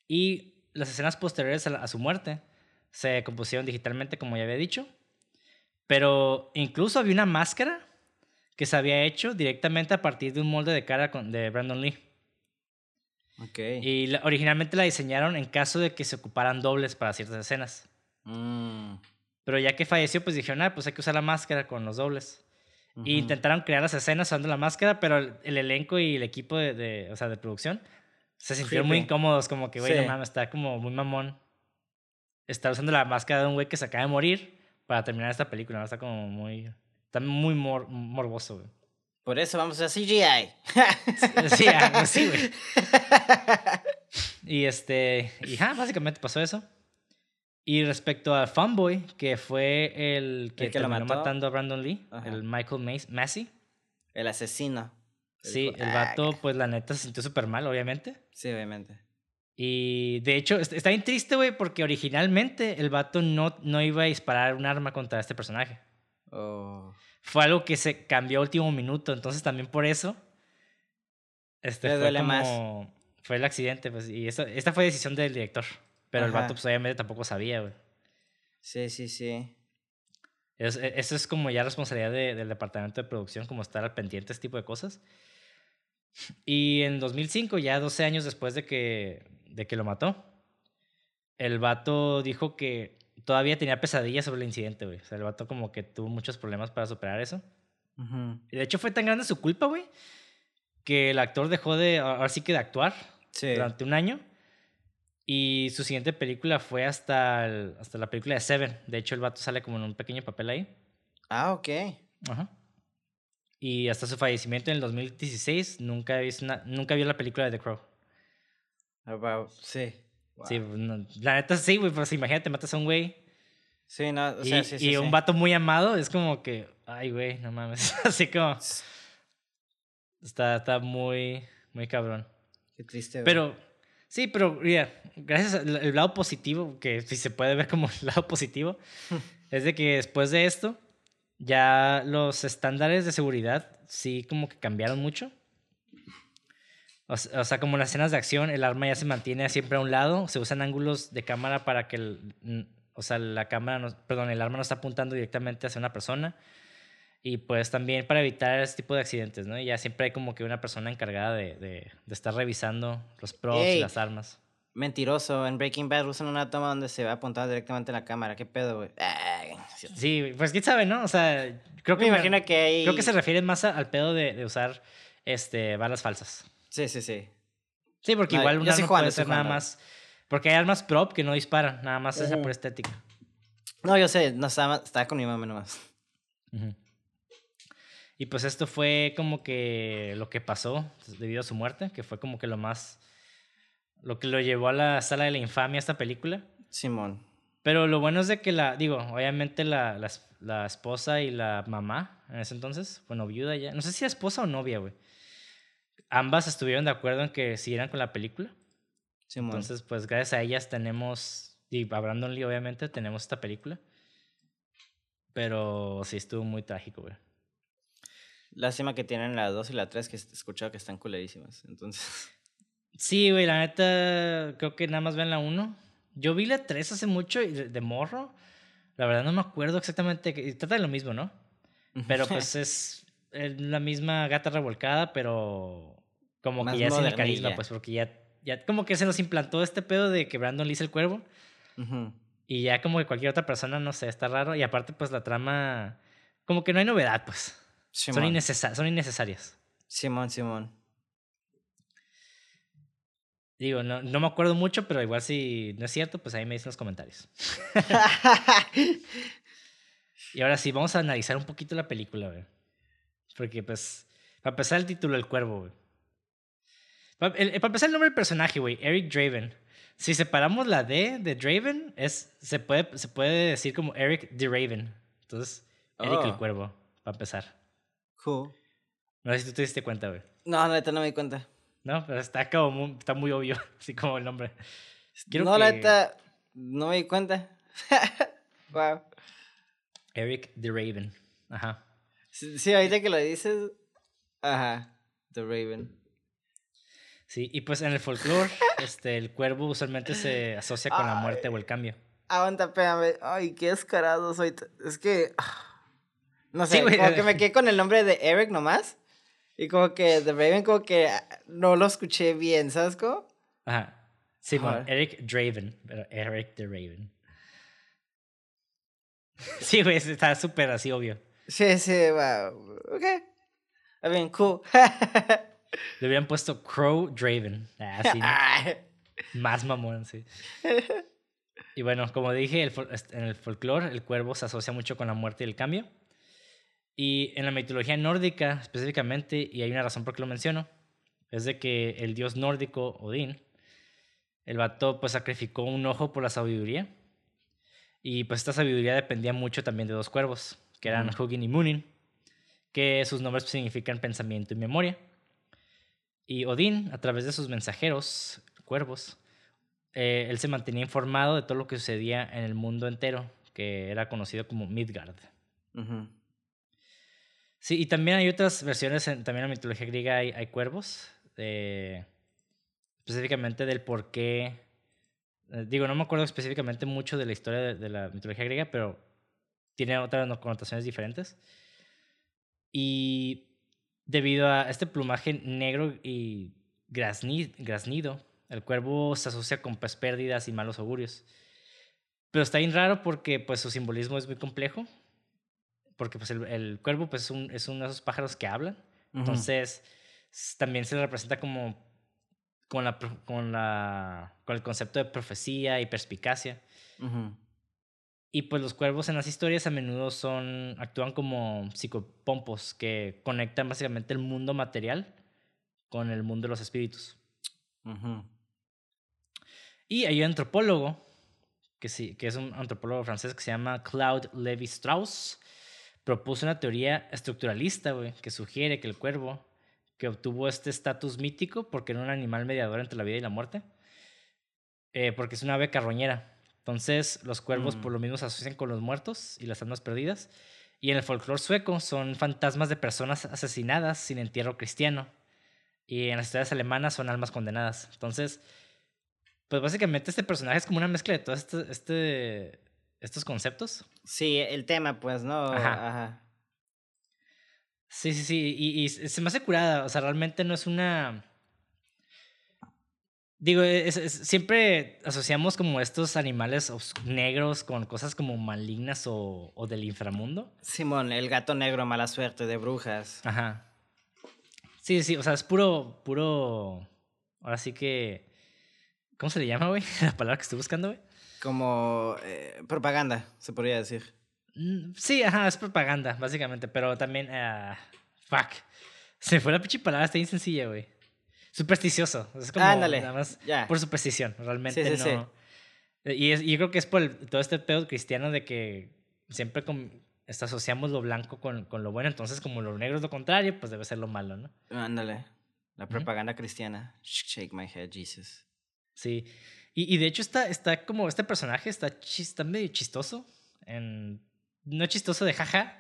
Y las escenas posteriores a, a, su muerte se compusieron digitalmente, como ya había dicho. Pero incluso había una máscara que se había hecho directamente a partir de un molde de cara de Brandon Lee. Okay. Y originalmente la diseñaron en caso de que se ocuparan dobles para ciertas escenas. Mm. Pero ya que falleció, pues dijeron, ah, pues hay que usar la máscara con los dobles. Y intentaron crear las escenas usando la máscara, pero el, elenco y el equipo de, de, o sea, de producción se sintieron muy incómodos, como que, güey, no mames, está como muy mamón. Está usando la máscara de un güey que se acaba de morir para terminar esta película, ¿no? Está como muy... Está muy morboso, güey. Por eso vamos a CGI. [laughs] sí, sí, güey. [laughs] Y este... Y ja, básicamente pasó eso. Y respecto a Funboy, que fue el que, terminó matando a Brandon Lee, el Michael Massey. El asesino. Sí, el vato, pues la neta se sintió súper mal, obviamente. Sí, obviamente. Y de hecho, está bien triste, güey, porque originalmente el vato no, no iba a disparar un arma contra este personaje. Oh. Fue algo que se cambió a último minuto, entonces también por eso. Este fue como, más. Fue el accidente, pues, y esta fue decisión del director. Pero el vato, pues obviamente tampoco sabía, güey. Sí, sí, sí. Es, e, eso es como ya responsabilidad del departamento de producción, como estar al pendiente de este tipo de cosas. Y en 2005, ya 12 años después de que, de que lo mató, el vato dijo que todavía tenía pesadillas sobre el incidente, güey. O sea, el vato como que tuvo muchos problemas para superar eso. Y de hecho fue tan grande su culpa, güey, que el actor dejó de, ahora sí que de actuar durante un año y su siguiente película fue hasta, hasta la película de Seven. De hecho, el vato sale como en un pequeño papel ahí. Ah, ok. Ajá. Y hasta su fallecimiento en el 2016 nunca, visto nunca vio la película de The Crow. Wow, sí. La neta sí, güey, pues imagínate, matas a un güey. Sí, no, o sea, y, sí, sí, Y un vato muy amado, es como que, ay, güey, no mames. [laughs] Así como. Está, está muy, muy cabrón. Qué triste, güey. Pero Sí, pero mira, gracias al lado positivo, que si se puede ver como [laughs] el lado positivo, [laughs] es de que después de esto, ya los estándares de seguridad sí como que cambiaron mucho. O, sea, como en las escenas de acción, el arma ya se mantiene siempre a un lado, se usan ángulos de cámara para que, el, o sea, la cámara, no, perdón, el arma no está apuntando directamente hacia una persona. Y pues también para evitar ese tipo de accidentes, ¿no? Y ya siempre hay como que una persona encargada de, de, de estar revisando los props y las armas. Mentiroso, en Breaking Bad usan una toma donde se va apuntado directamente a la cámara. ¿Qué pedo, güey? Sí, pues quién sabe, ¿no? O sea, creo que... Me imagino que hay... Creo que se refiere más al pedo de, de, usar este, balas falsas. Sí, sí, sí. Sí, porque igual un arma puede ser nada más... Porque hay armas prop que no disparan, nada más es por estética. No, yo sé, no estaba, estaba con mi mamá nomás. Y pues esto fue como que lo que pasó debido a su muerte, que fue como que lo más, lo que lo llevó a la sala de la infamia esta película. Simón. Pero lo bueno es de que la, digo, obviamente la, la, la esposa y la mamá en ese entonces, bueno, viuda ya, no sé si era esposa o novia, güey. Ambas estuvieron de acuerdo en que siguieran con la película. Simón. Entonces, pues gracias a ellas tenemos, y a Brandon Lee obviamente, tenemos esta película. Pero sí estuvo muy trágico, güey. Lástima que tienen la 2 y la 3 que he escuchado que están culerísimas. Entonces. [laughs] Sí, güey, la neta, creo que nada más ven la 1. Yo vi la 3 hace mucho y de, morro. La verdad no me acuerdo exactamente. Trata de lo mismo, ¿no? Pero [laughs] pues es, la misma gata revolcada, pero como que ya sin el carisma, pues porque ya, ya como que se nos implantó este pedo de que Brandon le el cuervo. Y ya como que cualquier otra persona, no sé, está raro. Y aparte, pues la trama, como que no hay novedad, pues. Son, son innecesarias. Simón, Simón. Digo, no, no me acuerdo mucho, pero igual si no es cierto, pues ahí me dicen los comentarios. [laughs] y ahora sí, vamos a analizar un poquito la película, güey. Porque, pues, para empezar el título, El Cuervo, güey. Para, empezar el nombre del personaje, güey, Eric Draven. Si separamos la D de Draven, es, se, puede, se puede decir como Eric the Raven. Entonces, Eric el oh. Cuervo, para empezar. Cool. No sé si tú te diste cuenta, güey. No, neta, no me di cuenta. No, pero está como muy, está muy obvio, [laughs] así como el nombre. no, la neta, no me di cuenta. [laughs] wow. Eric the Raven. Ajá. Sí, ahorita que lo dices. Ajá. The Raven. Sí, y pues en el folclore, este, el cuervo usualmente se asocia con la muerte o el cambio. Aguanta, espérame. Ay, qué descarado soy. Es que. No sé, como que me quedé con el nombre de Eric nomás. Y como que The Raven, como que no lo escuché bien, ¿sabes cómo? Ajá. Sí, bueno, Eric Draven, pero Eric the Raven. [laughs] Sí, güey, está súper así obvio. Sí, sí, wow. Ok. I mean, cool. [laughs] Le habían puesto Crow Draven. Así, [laughs] Más mamón, sí. Y bueno, como dije, en el folclore, el cuervo se asocia mucho con la muerte y el cambio. Y en la mitología nórdica específicamente, y hay una razón por qué lo menciono, es de que el dios nórdico Odín, el vato pues sacrificó un ojo por la sabiduría. Y pues esta sabiduría dependía mucho también de dos cuervos, que eran Hugin y Munin, que sus nombres significan pensamiento y memoria. Y Odín, a través de sus mensajeros, cuervos, eh, él se mantenía informado de todo lo que sucedía en el mundo entero, que era conocido como Midgard. Sí, y también hay otras versiones, también en la mitología griega hay, hay cuervos, específicamente del por qué. Eh, digo, no me acuerdo específicamente mucho de la historia de, la mitología griega, pero tiene otras connotaciones diferentes. Y debido a este plumaje negro y graznido, el cuervo se asocia con pues, pérdidas y malos augurios. Pero está bien raro porque pues, su simbolismo es muy complejo porque pues el, el cuervo pues, es, un, es uno de esos pájaros que hablan. Entonces, también se le representa como con, la, con, la, con el concepto de profecía y perspicacia. Y pues los cuervos en las historias a menudo son, actúan como psicopompos que conectan básicamente el mundo material con el mundo de los espíritus. Y hay un antropólogo, que, sí, que es un antropólogo francés que se llama Claude Lévi-Strauss, propuso una teoría estructuralista, que sugiere que el cuervo, que obtuvo este estatus mítico porque era un animal mediador entre la vida y la muerte, eh, porque es una ave carroñera. Entonces, los cuervos por mm. lo mismo se asocian con los muertos y las almas perdidas. Y en el folclore sueco son fantasmas de personas asesinadas sin entierro cristiano. Y en las historias alemanas son almas condenadas. Entonces, pues básicamente este personaje es como una mezcla de todo este, este estos conceptos. Sí, el tema, pues, ¿no? Ajá. Sí, sí, sí. Y, se me hace curada. O sea, realmente no es una. Digo, siempre asociamos como estos animales negros con cosas como malignas o, o, del inframundo. Simón, el gato negro, mala suerte, de brujas. Ajá. Sí, sí, o sea, es puro, puro. Ahora sí que. ¿Cómo se le llama, güey? [laughs] La palabra que estoy buscando, güey. Como eh, propaganda, se podría decir. Mm, sí, ajá, es propaganda, básicamente, pero también, uh, fuck. Se fue la pinche palabra, está bien sencilla, güey. Supersticioso. Es como Ándale, nada más por superstición, realmente sí, sí, no. Sí. Y, es, yo creo que es por todo este pedo cristiano de que siempre asociamos lo blanco con, con, lo bueno, entonces como lo negro es lo contrario, pues debe ser lo malo, ¿no? Ándale. La propaganda cristiana. Shake my head, Jesus. Sí. Y, de hecho está, está como, este personaje está, está medio chistoso. En, no chistoso de jaja,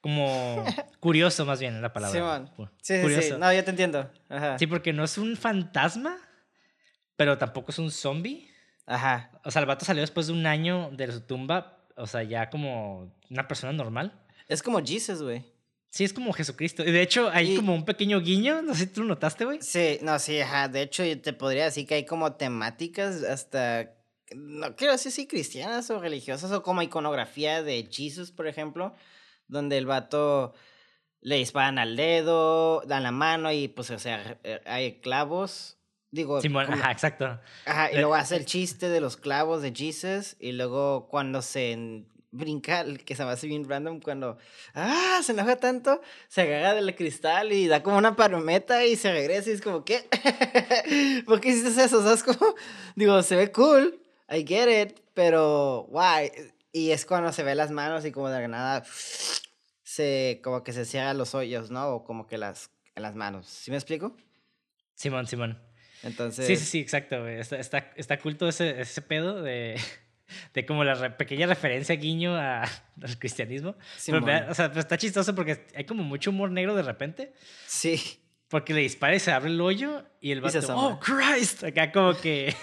como [laughs] curioso más bien la palabra. Sí, sí, sí, no, yo te entiendo. Sí, porque no es un fantasma, pero tampoco es un zombie. Ajá. O sea, el vato salió después de un año de su tumba, o sea, ya como una persona normal. Es como Jesus, güey. Sí, es como Jesucristo. Y de hecho, hay como un pequeño guiño, no sé si tú lo notaste, güey. Sí, no, sí, ajá. De hecho, yo te podría decir que hay como temáticas hasta, no quiero decir si cristianas o religiosas, o como iconografía de Jesus, por ejemplo, donde el vato le disparan al dedo, dan la mano y pues, o sea, eh, hay clavos. Digo, Simón, ajá, exacto. Ajá, y luego hace el [laughs] chiste de los clavos de Jesus y luego cuando se brinca, que se me hace bien random, cuando, ah, se enoja tanto, se agarra del cristal y da como una palometa y se regresa y es como, ¿qué? [laughs] ¿Por qué hiciste eso? ¿Sabes cómo? Digo, se ve cool, I get it, pero, why? Y es cuando se ve las manos y como de la nada [sniffs] se, como que se cierran los hoyos, ¿no? O como que las, en las manos. ¿Sí me explico? Simón, Simón. Entonces... Sí, sí, sí, exacto, Está, está, está culto ese, ese pedo de, [laughs] de como la pequeña referencia guiño a, [laughs] al cristianismo. o sea, está chistoso porque hay como mucho humor negro de repente. Sí. Porque le dispara y se abre el hoyo y el vato, ¡Oh, Christ! Acá como que...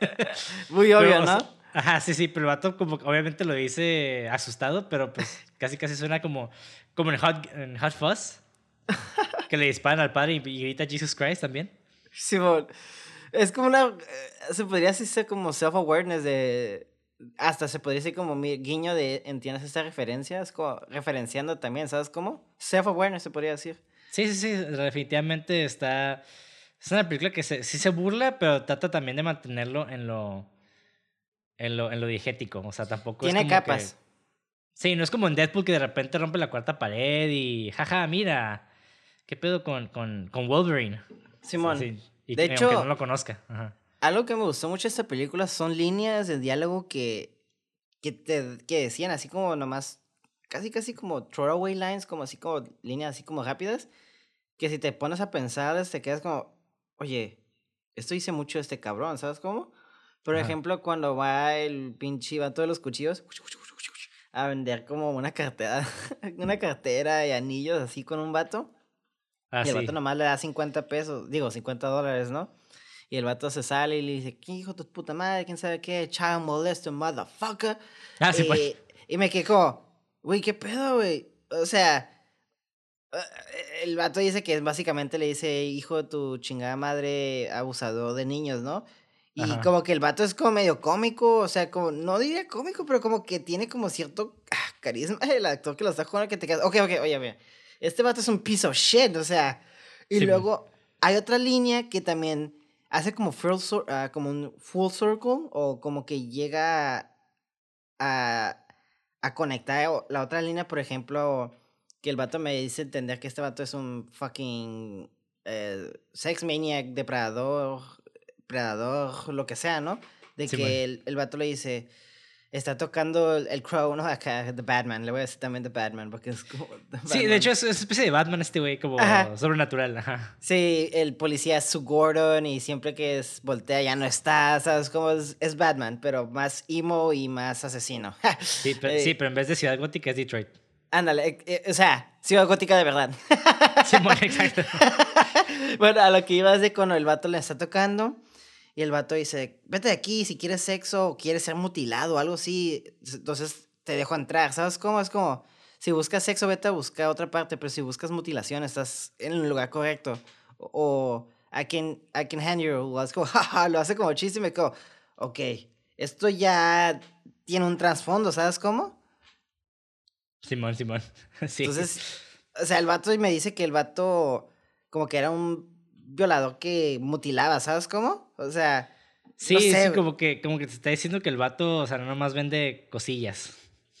[laughs] Muy obvio, ¿no? Ajá, sí, sí, pero el vato como obviamente lo dice asustado, pero pues [laughs] casi casi suena como, como en, Hot, en Hot Fuzz, [laughs] que le disparan al padre y, grita Jesus Christ también. Simón, es como una, eh, se podría decir como self-awareness de, hasta se podría decir como mi guiño de, ¿entiendes esta referencia? Es como referenciando también, ¿sabes cómo? Self-awareness se podría decir. Sí, sí, sí, definitivamente está, es una película que sí se burla, pero trata también de mantenerlo en lo en lo, en lo diegético. O sea, tampoco Tiene capas. Sí, no es como en Deadpool que de repente rompe la cuarta pared y jaja, mira, ¿qué pedo con, con, con Wolverine? Simón. Y de hecho, no lo conozca. Algo que me gustó mucho de esta película son líneas de diálogo que, que, te, que decían así como nomás, casi casi como throwaway lines, como así como líneas así como rápidas, que si te pones a pensar te quedas como, oye, esto hice mucho este cabrón, ¿sabes cómo? Por ejemplo, cuando va el pinche va todos los cuchillos a vender como una cartera, [laughs] una cartera y anillos así con un vato. y el vato nomás le da 50 pesos, digo, 50 dólares, ¿no? Y el vato se sale y le dice, ¿qué hijo de puta madre? ¿Quién sabe qué? Child molester, motherfucker. Ah, sí, pues. y, y me quedo, güey, ¿qué pedo, güey? O sea, eh, el vato dice que básicamente le dice, hijo de tu chingada madre abusador de niños, ¿no? Y como que el vato es como medio cómico, o sea, como, no diría cómico, pero como que tiene como cierto ah, carisma [laughs] el actor que lo está jugando que te quedas, ok, ok, oye, oye, este vato es un piece of shit, o sea, y luego hay otra línea que también hace como, full, uh, como un full circle, o como que llega a, a conectar la otra línea, por ejemplo, que el vato me dice entender que este vato es un fucking eh, sex maniac, depredador, predador, lo que sea, ¿no? De que el, el, vato le dice, está tocando el, crow, ¿no? Acá, The Batman, le voy a decir también The Batman, porque es como... [laughs] Sí, de hecho es, una especie de Batman este güey, como sobrenatural, ajá. Sí, el policía es su Gordon y siempre que es voltea ya no está, ¿sabes? Como es, es Batman, pero más emo y más asesino. [laughs] sí, pero, sí, pero en vez de Ciudad Gótica es Detroit. Ándale, eh, eh, o sea, Ciudad Gótica de verdad. sí, bueno, [laughs] exacto. bueno, a lo que iba es de cuando el vato le está tocando y el vato dice, vete de aquí si quieres sexo o quieres ser mutilado o algo así. Entonces te dejo entrar. ¿Sabes cómo? Es como, si buscas sexo, vete a buscar otra parte, pero si buscas mutilación, estás en el lugar correcto. O, I, can, I can hand you. Es como, [laughs] jaja, lo hace como chiste y me como, ok, esto ya tiene un trasfondo, ¿sabes cómo? Simón, Simón. [laughs] sí. Entonces, o sea, el vato me dice que el vato como que era un violador que mutilaba, ¿sabes cómo? O sea. Sí, sí, como que, como que te está diciendo que el vato, o sea, no nomás vende cosillas.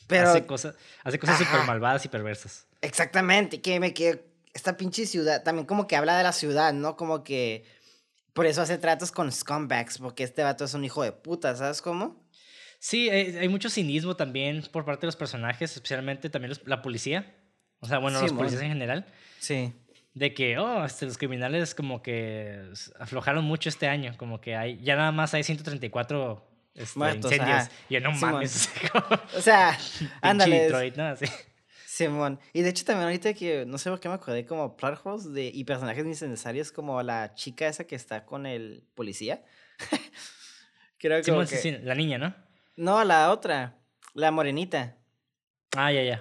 Pero. Hace cosas, hace cosas súper malvadas y perversas. Exactamente, que me que esta pinche ciudad, también como que habla de la ciudad, ¿no? Como que. Por eso hace tratos con scumbags, porque este vato es un hijo de puta, ¿sabes cómo? Sí, hay, mucho cinismo también por parte de los personajes, especialmente también la policía. O sea, bueno, los policías en general. Sí de que, oh, este, los criminales como que aflojaron mucho este año, como que hay, ya nada más hay 134 este, incendios. Y yo no mames. [laughs] o sea, [laughs] ándale. Detroit, ¿no? Simón. Y de hecho también ahorita que, no sé por qué me acordé como plot de, y personajes innecesarios como la chica esa que está con el policía. [laughs] Creo que... Simón, sí, sí, la niña, ¿no? No, la otra, la morenita. Ah, ya, ya.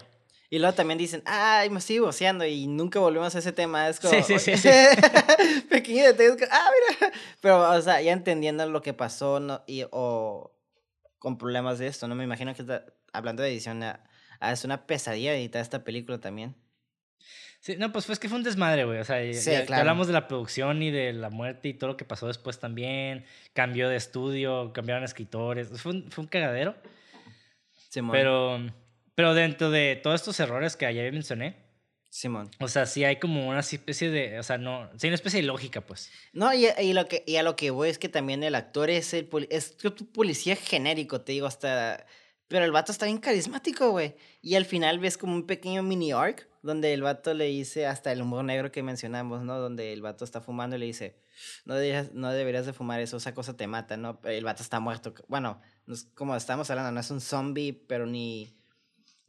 Y luego también dicen, ay, me estoy divorciando y nunca volvemos a ese tema. Es como, sí, sí, sí. [laughs] pequeño detalle, ah, mira. Pero, o sea, ya entendiendo lo que pasó no, y, o con problemas de esto, ¿no? Me imagino que está, hablando de edición, ah, es una pesadilla editar esta película también. Sí, no, pues fue que fue un desmadre, güey. O sea, ya, hablamos de la producción y de la muerte y todo lo que pasó después también. Cambió de estudio, cambiaron escritores. Fue un, fue un cagadero. Pero, pero dentro de todos estos errores que ayer mencioné, Simón. O sea, sí hay como una especie de, o sea, no, sí hay una especie de lógica, pues. No, y, y, lo que, y a lo que voy es que también el actor es el es policía genérico, te digo, hasta pero el vato está bien carismático, güey. Y al final ves como un pequeño mini arc donde el vato le dice hasta el humor negro que mencionamos, ¿no? Donde el vato está fumando y le dice, no deberías, no deberías de fumar eso, esa cosa te mata, ¿no? El vato está muerto. Bueno, como estamos hablando, no es un zombie, pero ni,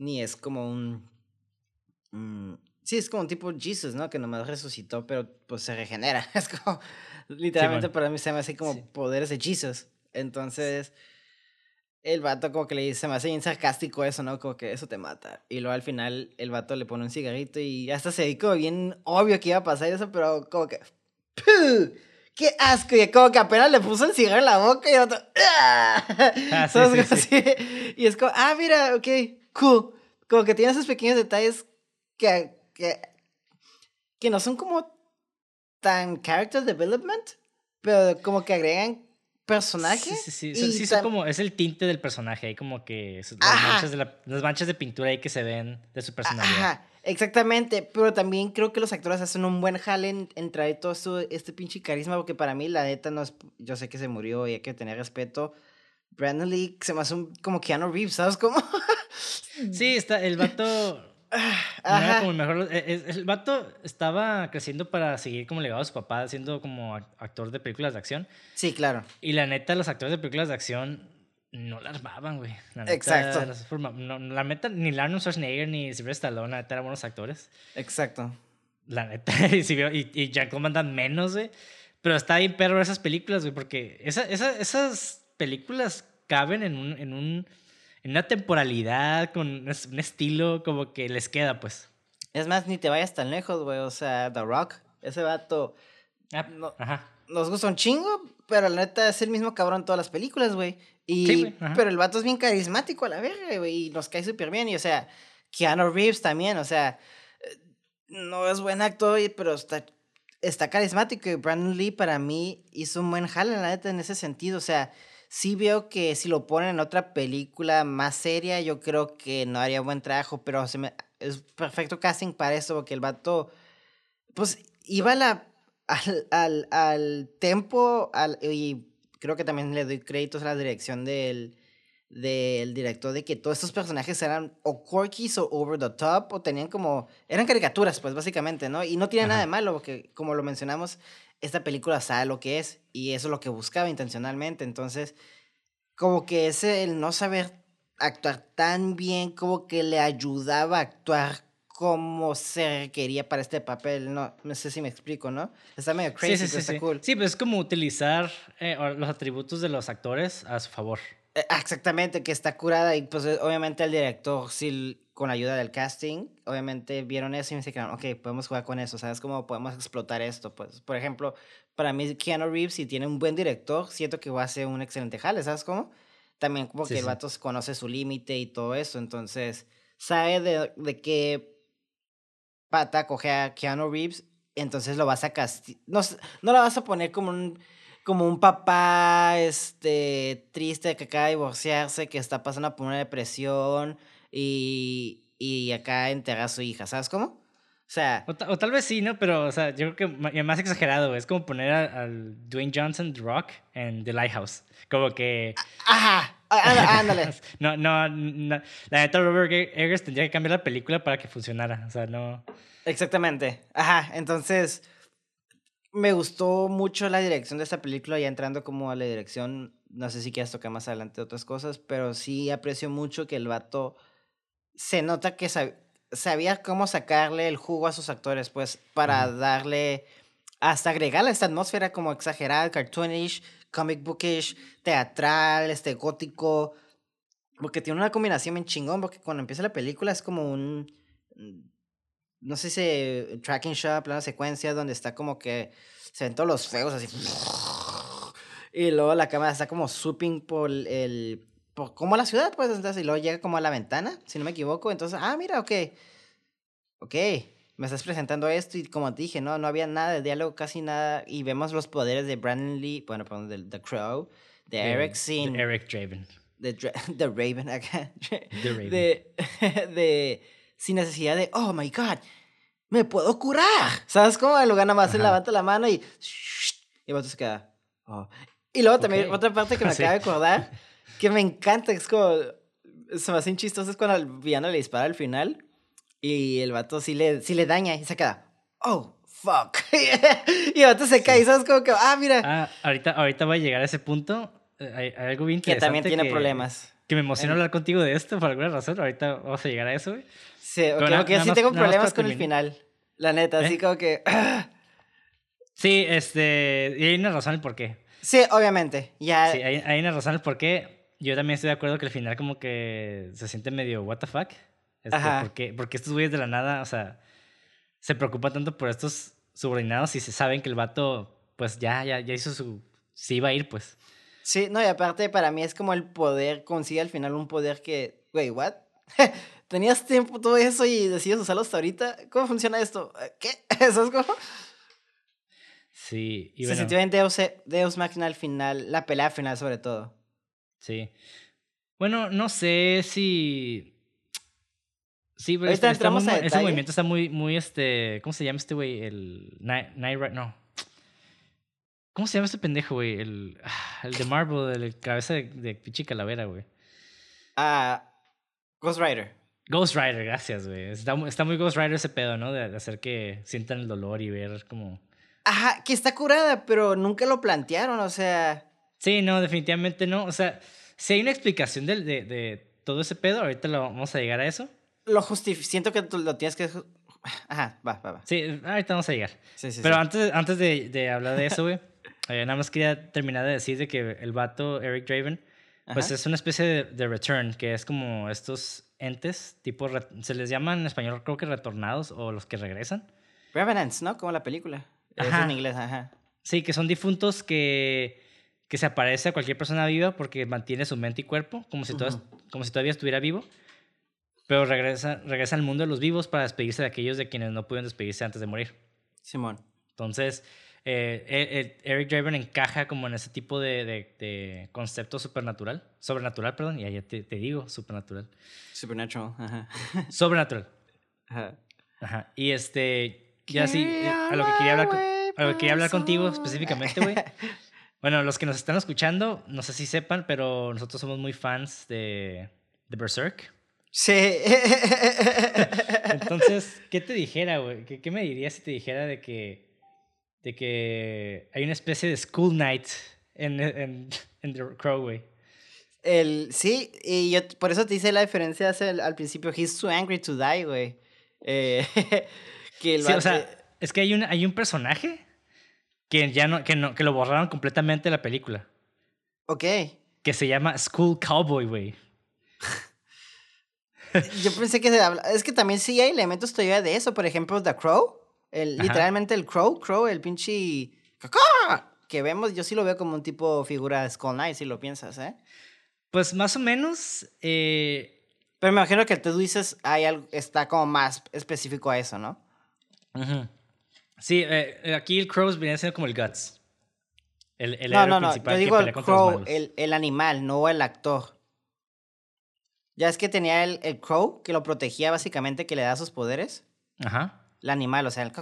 ni es como un... sí, es como un tipo Jesus, ¿no? Que nomás resucitó, pero pues se regenera. [laughs] Es como, literalmente para mí se me hace como poderes de Jesus. Entonces el vato como que le dice, se me hace bien sarcástico eso, ¿no? Como que eso te mata. Y luego al final el vato le pone un cigarrito y hasta se dijo bien obvio que iba a pasar eso, pero como que... ¡Puh! ¡Qué asco! Y como que apenas le puso el cigarro en la boca y el otro... ¡Ah! ah [laughs] sí, sí, Y es como, ah, mira, ok, cool. Como que tiene esos pequeños detalles que, que, que no son como tan character development, pero como que agregan personaje. Sí, sí, sí. sí, como, es el tinte del personaje. Hay como que las manchas, de las manchas de pintura ahí que se ven de su personalidad. Ajá, exactamente. Pero también creo que los actores hacen un buen jale en, traer todo esto, este pinche carisma, porque para mí, la neta, no es. Yo sé que se murió y hay que tener respeto. Brandon Lee se me hace un, como Keanu Reeves, ¿sabes cómo? [laughs] sí, está, el vato Ajá. como el mejor. E, e, el, vato estaba creciendo para seguir como legado a su papá, siendo como actor de películas de acción. Sí, claro. Y la neta, los actores de películas de acción no la armaban, güey. Exacto. la neta, ni Arnold Schwarzenegger ni Sylvester Stallone, la neta, eran buenos actores. Exacto. La neta, [laughs] y, y Jack Commandant menos, güey. Pero está bien perro esas películas, güey, porque esa, esa, esas películas caben en un, en un en una temporalidad, con un estilo como que les queda, pues. Es más, ni te vayas tan lejos, güey. O sea, The Rock, ese vato. Ah, ajá. Nos gusta un chingo, pero la neta es el mismo cabrón en todas las películas, güey. Y, pero el vato es bien carismático a la verga, güey. Y nos cae súper bien. Y, o sea, Keanu Reeves también, o sea, eh, no es buen actor, pero está, está carismático. Y Brandon Lee, para mí, hizo un buen jale, la neta, en ese sentido. O sea, sí veo que si lo ponen en otra película más seria, yo creo que no haría buen trabajo, pero se me, es perfecto casting para eso, porque el vato, pues, iba la, al, al, al tempo, al, y creo que también le doy créditos a la dirección del, del director de que todos estos personajes eran o quirky o over the top o tenían como eran caricaturas pues básicamente no y no tiene nada de malo porque como lo mencionamos esta película sabe lo que es y eso es lo que buscaba intencionalmente. Entonces, como que ese, el no saber actuar tan bien, como que le ayudaba a actuar como se requería para este papel. No, no sé si me explico, ¿no? Está medio crazy, sí, sí, está cool. Sí, pues es como utilizar eh, los atributos de los actores a su favor. Eh, exactamente, que está curada y pues obviamente el director sí con la ayuda del casting, obviamente vieron eso y me dijeron, ok, podemos jugar con eso, ¿sabes cómo podemos explotar esto? Pues, por ejemplo, para mí Keanu Reeves, si tiene un buen director, siento que va a ser un excelente jale, ¿sabes cómo? También como que el vato conoce su límite y todo eso, entonces sabe de, de qué pata coge a Keanu Reeves, entonces lo vas a castigar, no, no lo vas a poner como un como un papá este triste que acaba de divorciarse, que está pasando por una depresión, y, y acá enterra a su hija, ¿sabes cómo? O sea... O, tal vez sí, ¿no? Pero, o sea, yo creo que más exagerado, es como poner al Dwayne Johnson Rock en The Lighthouse. Como que... Ajá, [laughs] ándale. no, no, no, la neta Robert Eggers tendría que cambiar la película para que funcionara, o sea, no... Exactamente, ajá, entonces me gustó mucho la dirección de esta película, ya entrando como a la dirección, no sé si quieres tocar más adelante otras cosas, pero sí aprecio mucho que el vato se nota que sabía cómo sacarle el jugo a sus actores, pues, para darle, hasta agregarle esta atmósfera como exagerada, cartoonish, comic bookish, teatral, este gótico, porque tiene una combinación bien chingón, porque cuando empieza la película es como un, no sé si tracking shot, plano secuencia, donde está como que se ven todos los fuegos así. [laughs] Y luego la cámara está como swooping por el, como la ciudad, pues, entonces, y luego llega como a la ventana, si no me equivoco, entonces, ah, mira, ok, ok, me estás presentando esto y como te dije, no, no había nada de diálogo, casi nada, y vemos los poderes de Brandon Lee, bueno, perdón, de The Crow, de Eric Sin. Eric Draven. De, The [laughs] Raven acá. The Raven. De, [laughs] de, sin necesidad de, oh my god, me puedo curar. ¿Sabes cómo? El lugar nada más se levanta la mano y, y el se queda. Oh. Y luego también otra parte que me [laughs] acaba de acordar, que me encanta, es como, se me hace chistoso, es cuando el villano le dispara al final y el vato sí le, sí le daña y se queda, oh, fuck. [laughs] y el vato se cae y sabes como que, ah, mira. Ah, ahorita, ahorita voy a llegar a ese punto. Eh, hay, algo bien interesante. Que también tiene problemas. Que me emociona hablar contigo de esto por alguna razón. Ahorita vamos a llegar a eso, güey. Sí, ok, yo sí tengo problemas con el final. La neta, así ¿Eh? como que. [clears throat] sí, este. Y hay una razón el por qué. Sí, obviamente. Ya. Sí, hay, hay, una razón el por qué. Yo también estoy de acuerdo que el final, como que se siente medio, ¿What the fuck? Este, porque, porque estos güeyes de la nada, o sea, se preocupan tanto por estos subordinados y se saben que el vato, pues ya, ya, ya hizo su. Sí iba a ir, pues. Sí, no, y aparte para mí es como el poder, consigue al final un poder que. Güey, ¿what? [laughs] tenías tiempo todo eso y decides usarlo hasta ahorita. ¿Cómo funciona esto? ¿Qué? [laughs] ¿Eso es como? Sí. Y Se sintió en Deus, Deus Machina al final, la pelea final sobre todo. Sí. Bueno, no sé si... Sí, pero este, ese movimiento está muy, muy, este... ¿Cómo se llama este güey? El... Night, Night, no. ¿Cómo se llama este pendejo, güey? El, ah, el de Marvel, el cabeza de, de pinche calavera, güey. Ah, Ghost Rider. Ghost Rider, gracias, güey. Está, está, muy Ghost Rider ese pedo, ¿no? De, hacer que sientan el dolor y ver como... Ajá, que está curada, pero nunca lo plantearon, o sea... Sí, no, definitivamente no. O sea, si hay una explicación de, de, de todo ese pedo, ahorita lo vamos a llegar a eso. Lo justifico, siento que tú lo tienes que... [laughs] Ajá, va, va, va. Sí, ahorita vamos a llegar. Sí, sí, pero antes, antes de, de hablar de [laughs] eso, güey, eh, nada más quería terminar de decir de que el vato, Eric Draven, pues es una especie de, de return, que es como estos entes, tipo, se les llaman en español creo que retornados o los que regresan. Revenants, ¿no? Como la película. Es en inglés, ajá. Sí, que son difuntos que, que se aparece a cualquier persona viva porque mantiene su mente y cuerpo, como si, como si todavía estuviera vivo. Pero regresa, regresa al mundo de los vivos para despedirse de aquellos de quienes no pudieron despedirse antes de morir. Simón. Entonces, eh, e, Eric Draven encaja como en ese tipo de, de, concepto supernatural, sobrenatural, perdón, y ya te, te, digo, supernatural. Supernatural, ajá. [laughs] Sobrenatural. Ajá. Ajá. Y este, ya sí, eh, a lo que quería hablar, a lo que quería hablar contigo específicamente, güey. Bueno, los que nos están escuchando, no sé si sepan, pero nosotros somos muy fans de, de Berserk. Sí. [laughs] Entonces, ¿qué te dijera, güey? ¿Qué, ¿Qué me dirías si te dijera de que de que hay una especie de school night en, en, en The Crow, güey. El, sí, y yo por eso te hice la diferencia al, al principio. He's too angry to die, güey. Eh, [laughs] que el sí, o sea, es que hay un, hay un personaje que ya no que, no, que lo borraron completamente de la película. Ok. Que se llama School Cowboy, güey. yo pensé que se habla... Es que también sí hay elementos todavía de eso. Por ejemplo, The Crow. El, literalmente el Crow, Crow, el pinche que vemos, yo sí lo veo como un tipo figura Skull Knight, si lo piensas, ¿eh? Pues más o menos. Eh... Pero me imagino que tú dices, hay algo, está como más específico a eso, ¿no? Sí, eh, aquí el Crow viene siendo como el Guts. El, el no, no, no, yo digo el Crow, el, el, animal, no el actor. Ya es que tenía el, el Crow que lo protegía básicamente, que le da sus poderes. Ajá el animal, o sea, el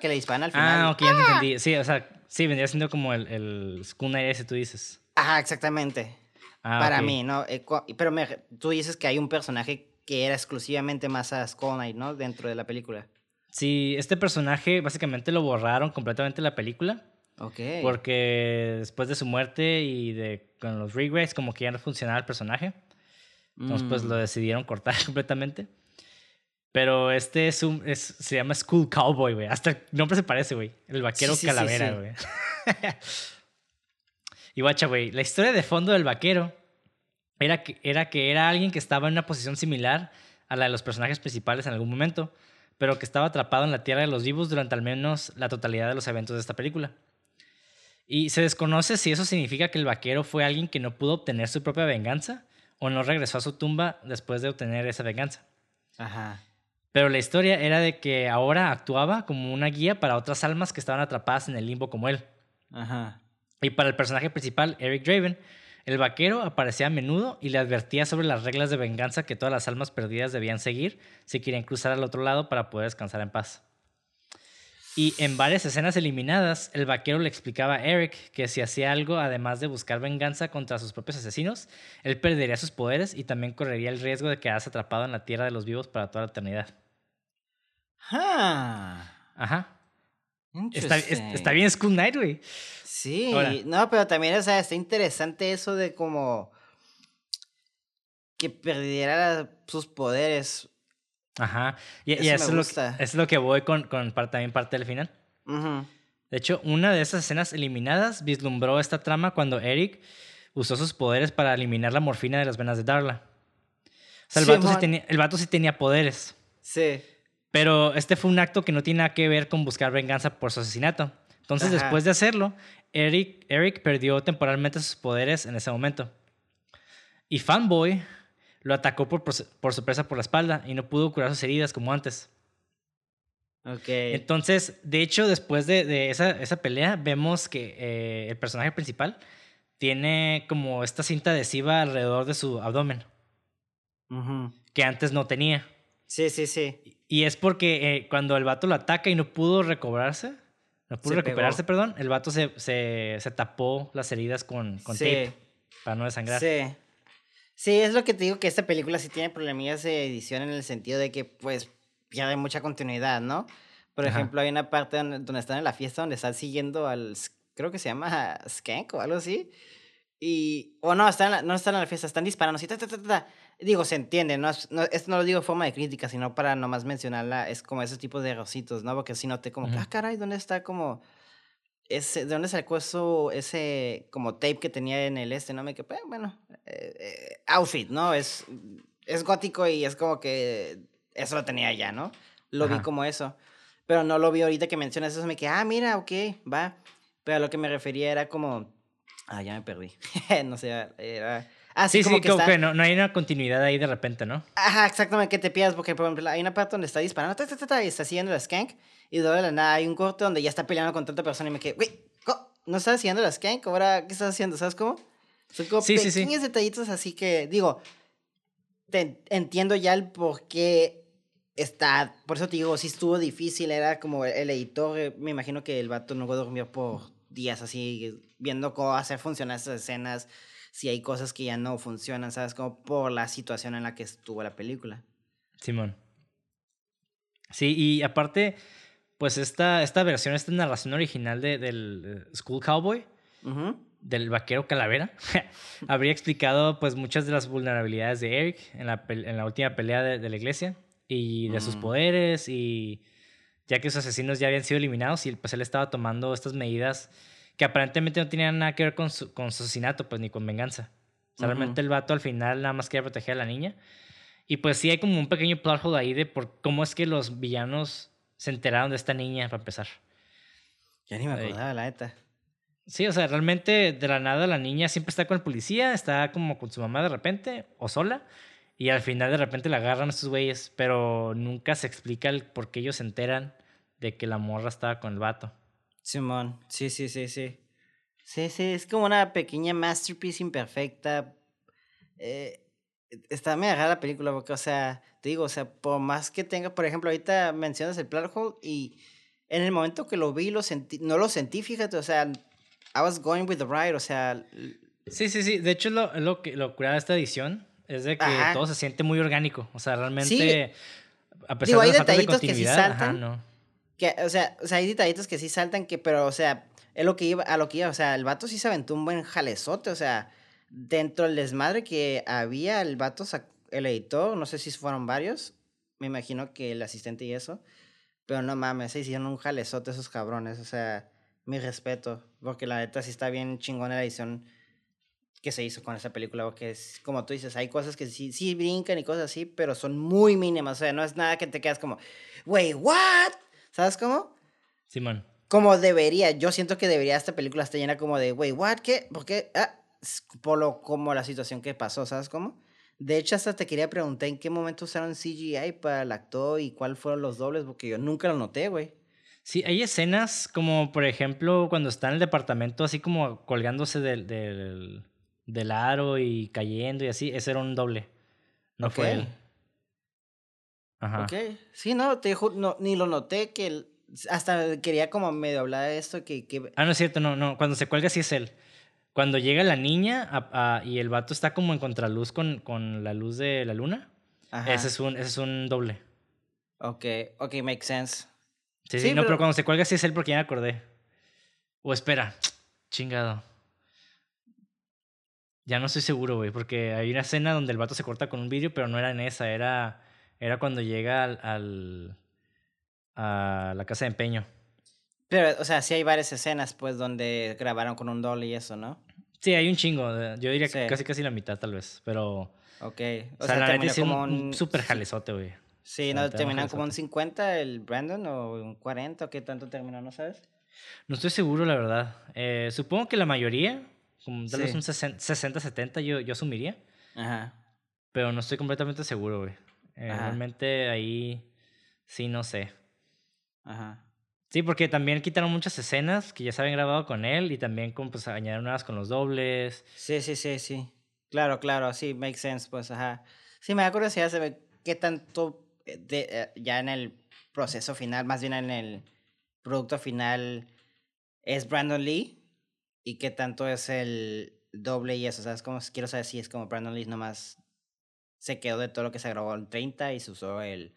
que le disparan al final. Ah, ok, ya te entendí. Sí, o sea, sí, vendría siendo como el, el Schooner ese, tú dices. Ajá, exactamente. Ah, Para mí, ¿no? Eh, pero me, tú dices que hay un personaje que era exclusivamente más a Skull Knight, ¿no? Dentro de la película. Sí, este personaje básicamente lo borraron completamente de la película. Ok. Porque después de su muerte y de con los regrets, como que ya no funcionaba el personaje. Entonces, pues lo mm. decidieron cortar [laughs] completamente. Pero este es un, es, se llama School Cowboy, güey. Hasta el nombre se parece, güey. El vaquero calavera, güey. [laughs] y guacha, güey, la historia de fondo del vaquero era que, era que era alguien que estaba en una posición similar a la de los personajes principales en algún momento, pero que estaba atrapado en la tierra de los vivos durante al menos la totalidad de los eventos de esta película. Y se desconoce si eso significa que el vaquero fue alguien que no pudo obtener su propia venganza o no regresó a su tumba después de obtener esa venganza. Ajá. Pero la historia era de que ahora actuaba como una guía para otras almas que estaban atrapadas en el limbo como él. Ajá. Y para el personaje principal, Eric Draven, el vaquero aparecía a menudo y le advertía sobre las reglas de venganza que todas las almas perdidas debían seguir si querían cruzar al otro lado para poder descansar en paz. Y en varias escenas eliminadas, el vaquero le explicaba a Eric que si hacía algo además de buscar venganza contra sus propios asesinos, él perdería sus poderes y también correría el riesgo de quedarse atrapado en la tierra de los vivos para toda la eternidad. Ah. Ajá. Está, está, bien School Night, güey. Sí, no, pero también, o sea, está interesante eso de como que perdiera sus poderes. Ajá. Y eso, es, lo, es, lo, que voy con, con también parte del final. De hecho, una de esas escenas eliminadas vislumbró esta trama cuando Eric usó sus poderes para eliminar la morfina de las venas de Darla. O sea, el, vato, sí tenía, el vato sí tenía poderes. Sí. Pero este fue un acto que no tiene nada que ver con buscar venganza por su asesinato. Entonces, después de hacerlo, Eric, Eric perdió temporalmente sus poderes en ese momento. Y Fanboy lo atacó por, por sorpresa por la espalda y no pudo curar sus heridas como antes. Ok. Entonces, de hecho, después de, de esa, esa, pelea, vemos que eh, el personaje principal tiene como esta cinta adhesiva alrededor de su abdomen. Que antes no tenía. Sí, sí, sí. Y es porque eh, cuando el vato lo ataca y no pudo recobrarse, no pudo recuperarse, perdón, el vato se, se, se, tapó las heridas con, con tape para no desangrar. Sí. Sí, es lo que te digo que esta película sí tiene problemillas de edición en el sentido de que, pues, pierde mucha continuidad, ¿no? Por ejemplo, hay una parte donde, donde, están en la fiesta donde están siguiendo al, creo que se llama Skank o algo así. Y, o no, están no están en la fiesta, están disparando así, ta, ta, ta, ta. Digo, se entiende, no, no, esto no lo digo de forma de crítica, sino para nomás mencionarla, es como esos tipos de errorcitos, ¿no? Porque si noté como, ah, caray, ¿dónde está como ese, de dónde sacó eso, ese como tape que tenía en el este, ¿no? Me quedé, bueno, eh, eh, outfit, ¿no? Es, es gótico y es como que eso lo tenía ya, ¿no? Lo vi como eso. Pero no lo vi ahorita que mencionas eso, me quedé, ah, mira, ok, va. Pero a lo que me refería era como, ah, ya me perdí. [laughs] no sé, era Ah, sí, sí, como que, no, no, hay una continuidad ahí de repente, ¿no? Ajá, exactamente, que te pierdas, porque por ejemplo hay una parte donde está disparando, y está siguiendo la skank, y de la nada hay un corte donde ya está peleando con tanta persona y me quedé, güey, ¿no estás haciendo la skank? ¿Ahora qué estás haciendo? ¿Sabes cómo? Son como sí, pequeños detallitos así que, digo, te, entiendo ya el por qué está, por eso te digo, sí estuvo difícil, era como el editor, eh, me imagino que el vato no dormir por días así, viendo cómo hacer funcionar esas escenas, si hay cosas que ya no funcionan, ¿sabes? Como por la situación en la que estuvo la película. Simón. Sí, y aparte, pues esta, esta versión, esta narración original de, del School Cowboy, del vaquero calavera, [laughs] habría explicado pues muchas de las vulnerabilidades de Eric en la, en la última pelea de, la iglesia y de sus mm. poderes y ya que sus asesinos ya habían sido eliminados y pues él estaba tomando estas medidas que aparentemente no tenían nada que ver con su, con su asesinato, pues ni con venganza. O sea, realmente el vato al final nada más quería proteger a la niña. Y pues sí hay como un pequeño plot hole ahí de por cómo es que los villanos se enteraron de esta niña para empezar. Ya ni me acordaba, la neta. Sí, o sea, realmente de la nada la niña siempre está con el policía, está como con su mamá de repente o sola. Y al final de repente la agarran a estos güeyes, pero nunca se explica el por qué ellos se enteran de que la morra estaba con el vato. Simón, sí, sí, sí, sí. Sí, sí, es como una pequeña masterpiece imperfecta. Eh, está me la película porque, o sea, te digo, o sea, por más que tenga, por ejemplo, ahorita mencionas el plot hole y en el momento que lo vi, lo sentí, no lo sentí, fíjate, o sea, I was going with the ride, o sea... Sí, sí, sí, de hecho lo, lo que lo curada de esta edición es de que todo se siente muy orgánico, o sea, realmente... A pesar de las de continuidad, ajá, no que, o sea, o sea, hay detallitos que sí saltan, que, pero, o sea, es lo que iba, a lo que iba, o sea, el vato sí se aventó un buen jalezote, o sea, dentro del desmadre que había, el vato, el editor, no sé si fueron varios, me imagino que el asistente y eso, pero no mames, se hicieron un jalezote esos cabrones, o sea, mi respeto, porque la neta sí está bien chingona la edición que se hizo con esa película, porque es, como tú dices, hay cosas que sí, sí brincan y cosas así, pero son muy mínimas, o sea, no es nada que te quedas como, wey, what? ¿Sabes cómo? Simón. Como debería. Yo siento que debería esta película estar llena como de, wey, what, ¿qué? ¿Por qué? Ah, por lo, como la situación que pasó, ¿sabes cómo? De hecho, hasta te quería preguntar en qué momento usaron CGI para el actor y cuáles fueron los dobles, porque yo nunca lo noté, güey. Sí, hay escenas como, por ejemplo, cuando está en el departamento así como colgándose del, del, del aro y cayendo y así. Ese era un doble. No fue él. Ajá. Ok. Sí, no, te no, ni lo noté que hasta quería como medio hablar de esto que, que... Ah, no es cierto, no, no. Cuando se cuelga sí es él. Cuando llega la niña y el vato está como en contraluz con, con la luz de la luna, ese es, un, ese es un doble. Ok, ok, makes sense. Sí, sí, no, pero... cuando se cuelga sí es él porque ya me acordé. O espera, [tsk] chingado. Ya no estoy seguro, güey, porque hay una escena donde el vato se corta con un vídeo, pero no era en esa, era, era cuando llega al, al, a la casa de empeño. Pero, o sea, sí hay varias escenas, pues, donde grabaron con un doble y eso, ¿no? Sí, hay un chingo. Yo diría que casi casi la mitad, tal vez, pero... Ok. O, sea, la como un, súper jalezote, güey. Sí, ¿no? ¿Terminan como un 50 el Brandon o un 40 o qué tanto terminó, no sabes? No estoy seguro, la verdad. Eh, supongo que la mayoría, como tal vez un 60-70 yo, yo asumiría. Ajá. Pero no estoy completamente seguro, güey. Eh, realmente ahí sí no sé. Ajá. Sí, porque también quitaron muchas escenas que ya se habían grabado con él y también como, pues, añadieron unas con los dobles. Sí, sí, sí, sí. Claro, claro, sí, makes sense, pues, ajá. Sí, me da curiosidad saber qué tanto de, eh, ya en el proceso final, más bien en el producto final, es Brandon Lee y qué tanto es el doble y eso. ¿Sabes? Como, quiero saber si es como Brandon Lee nomás se quedó de todo lo que se grabó en 30 y se usó el,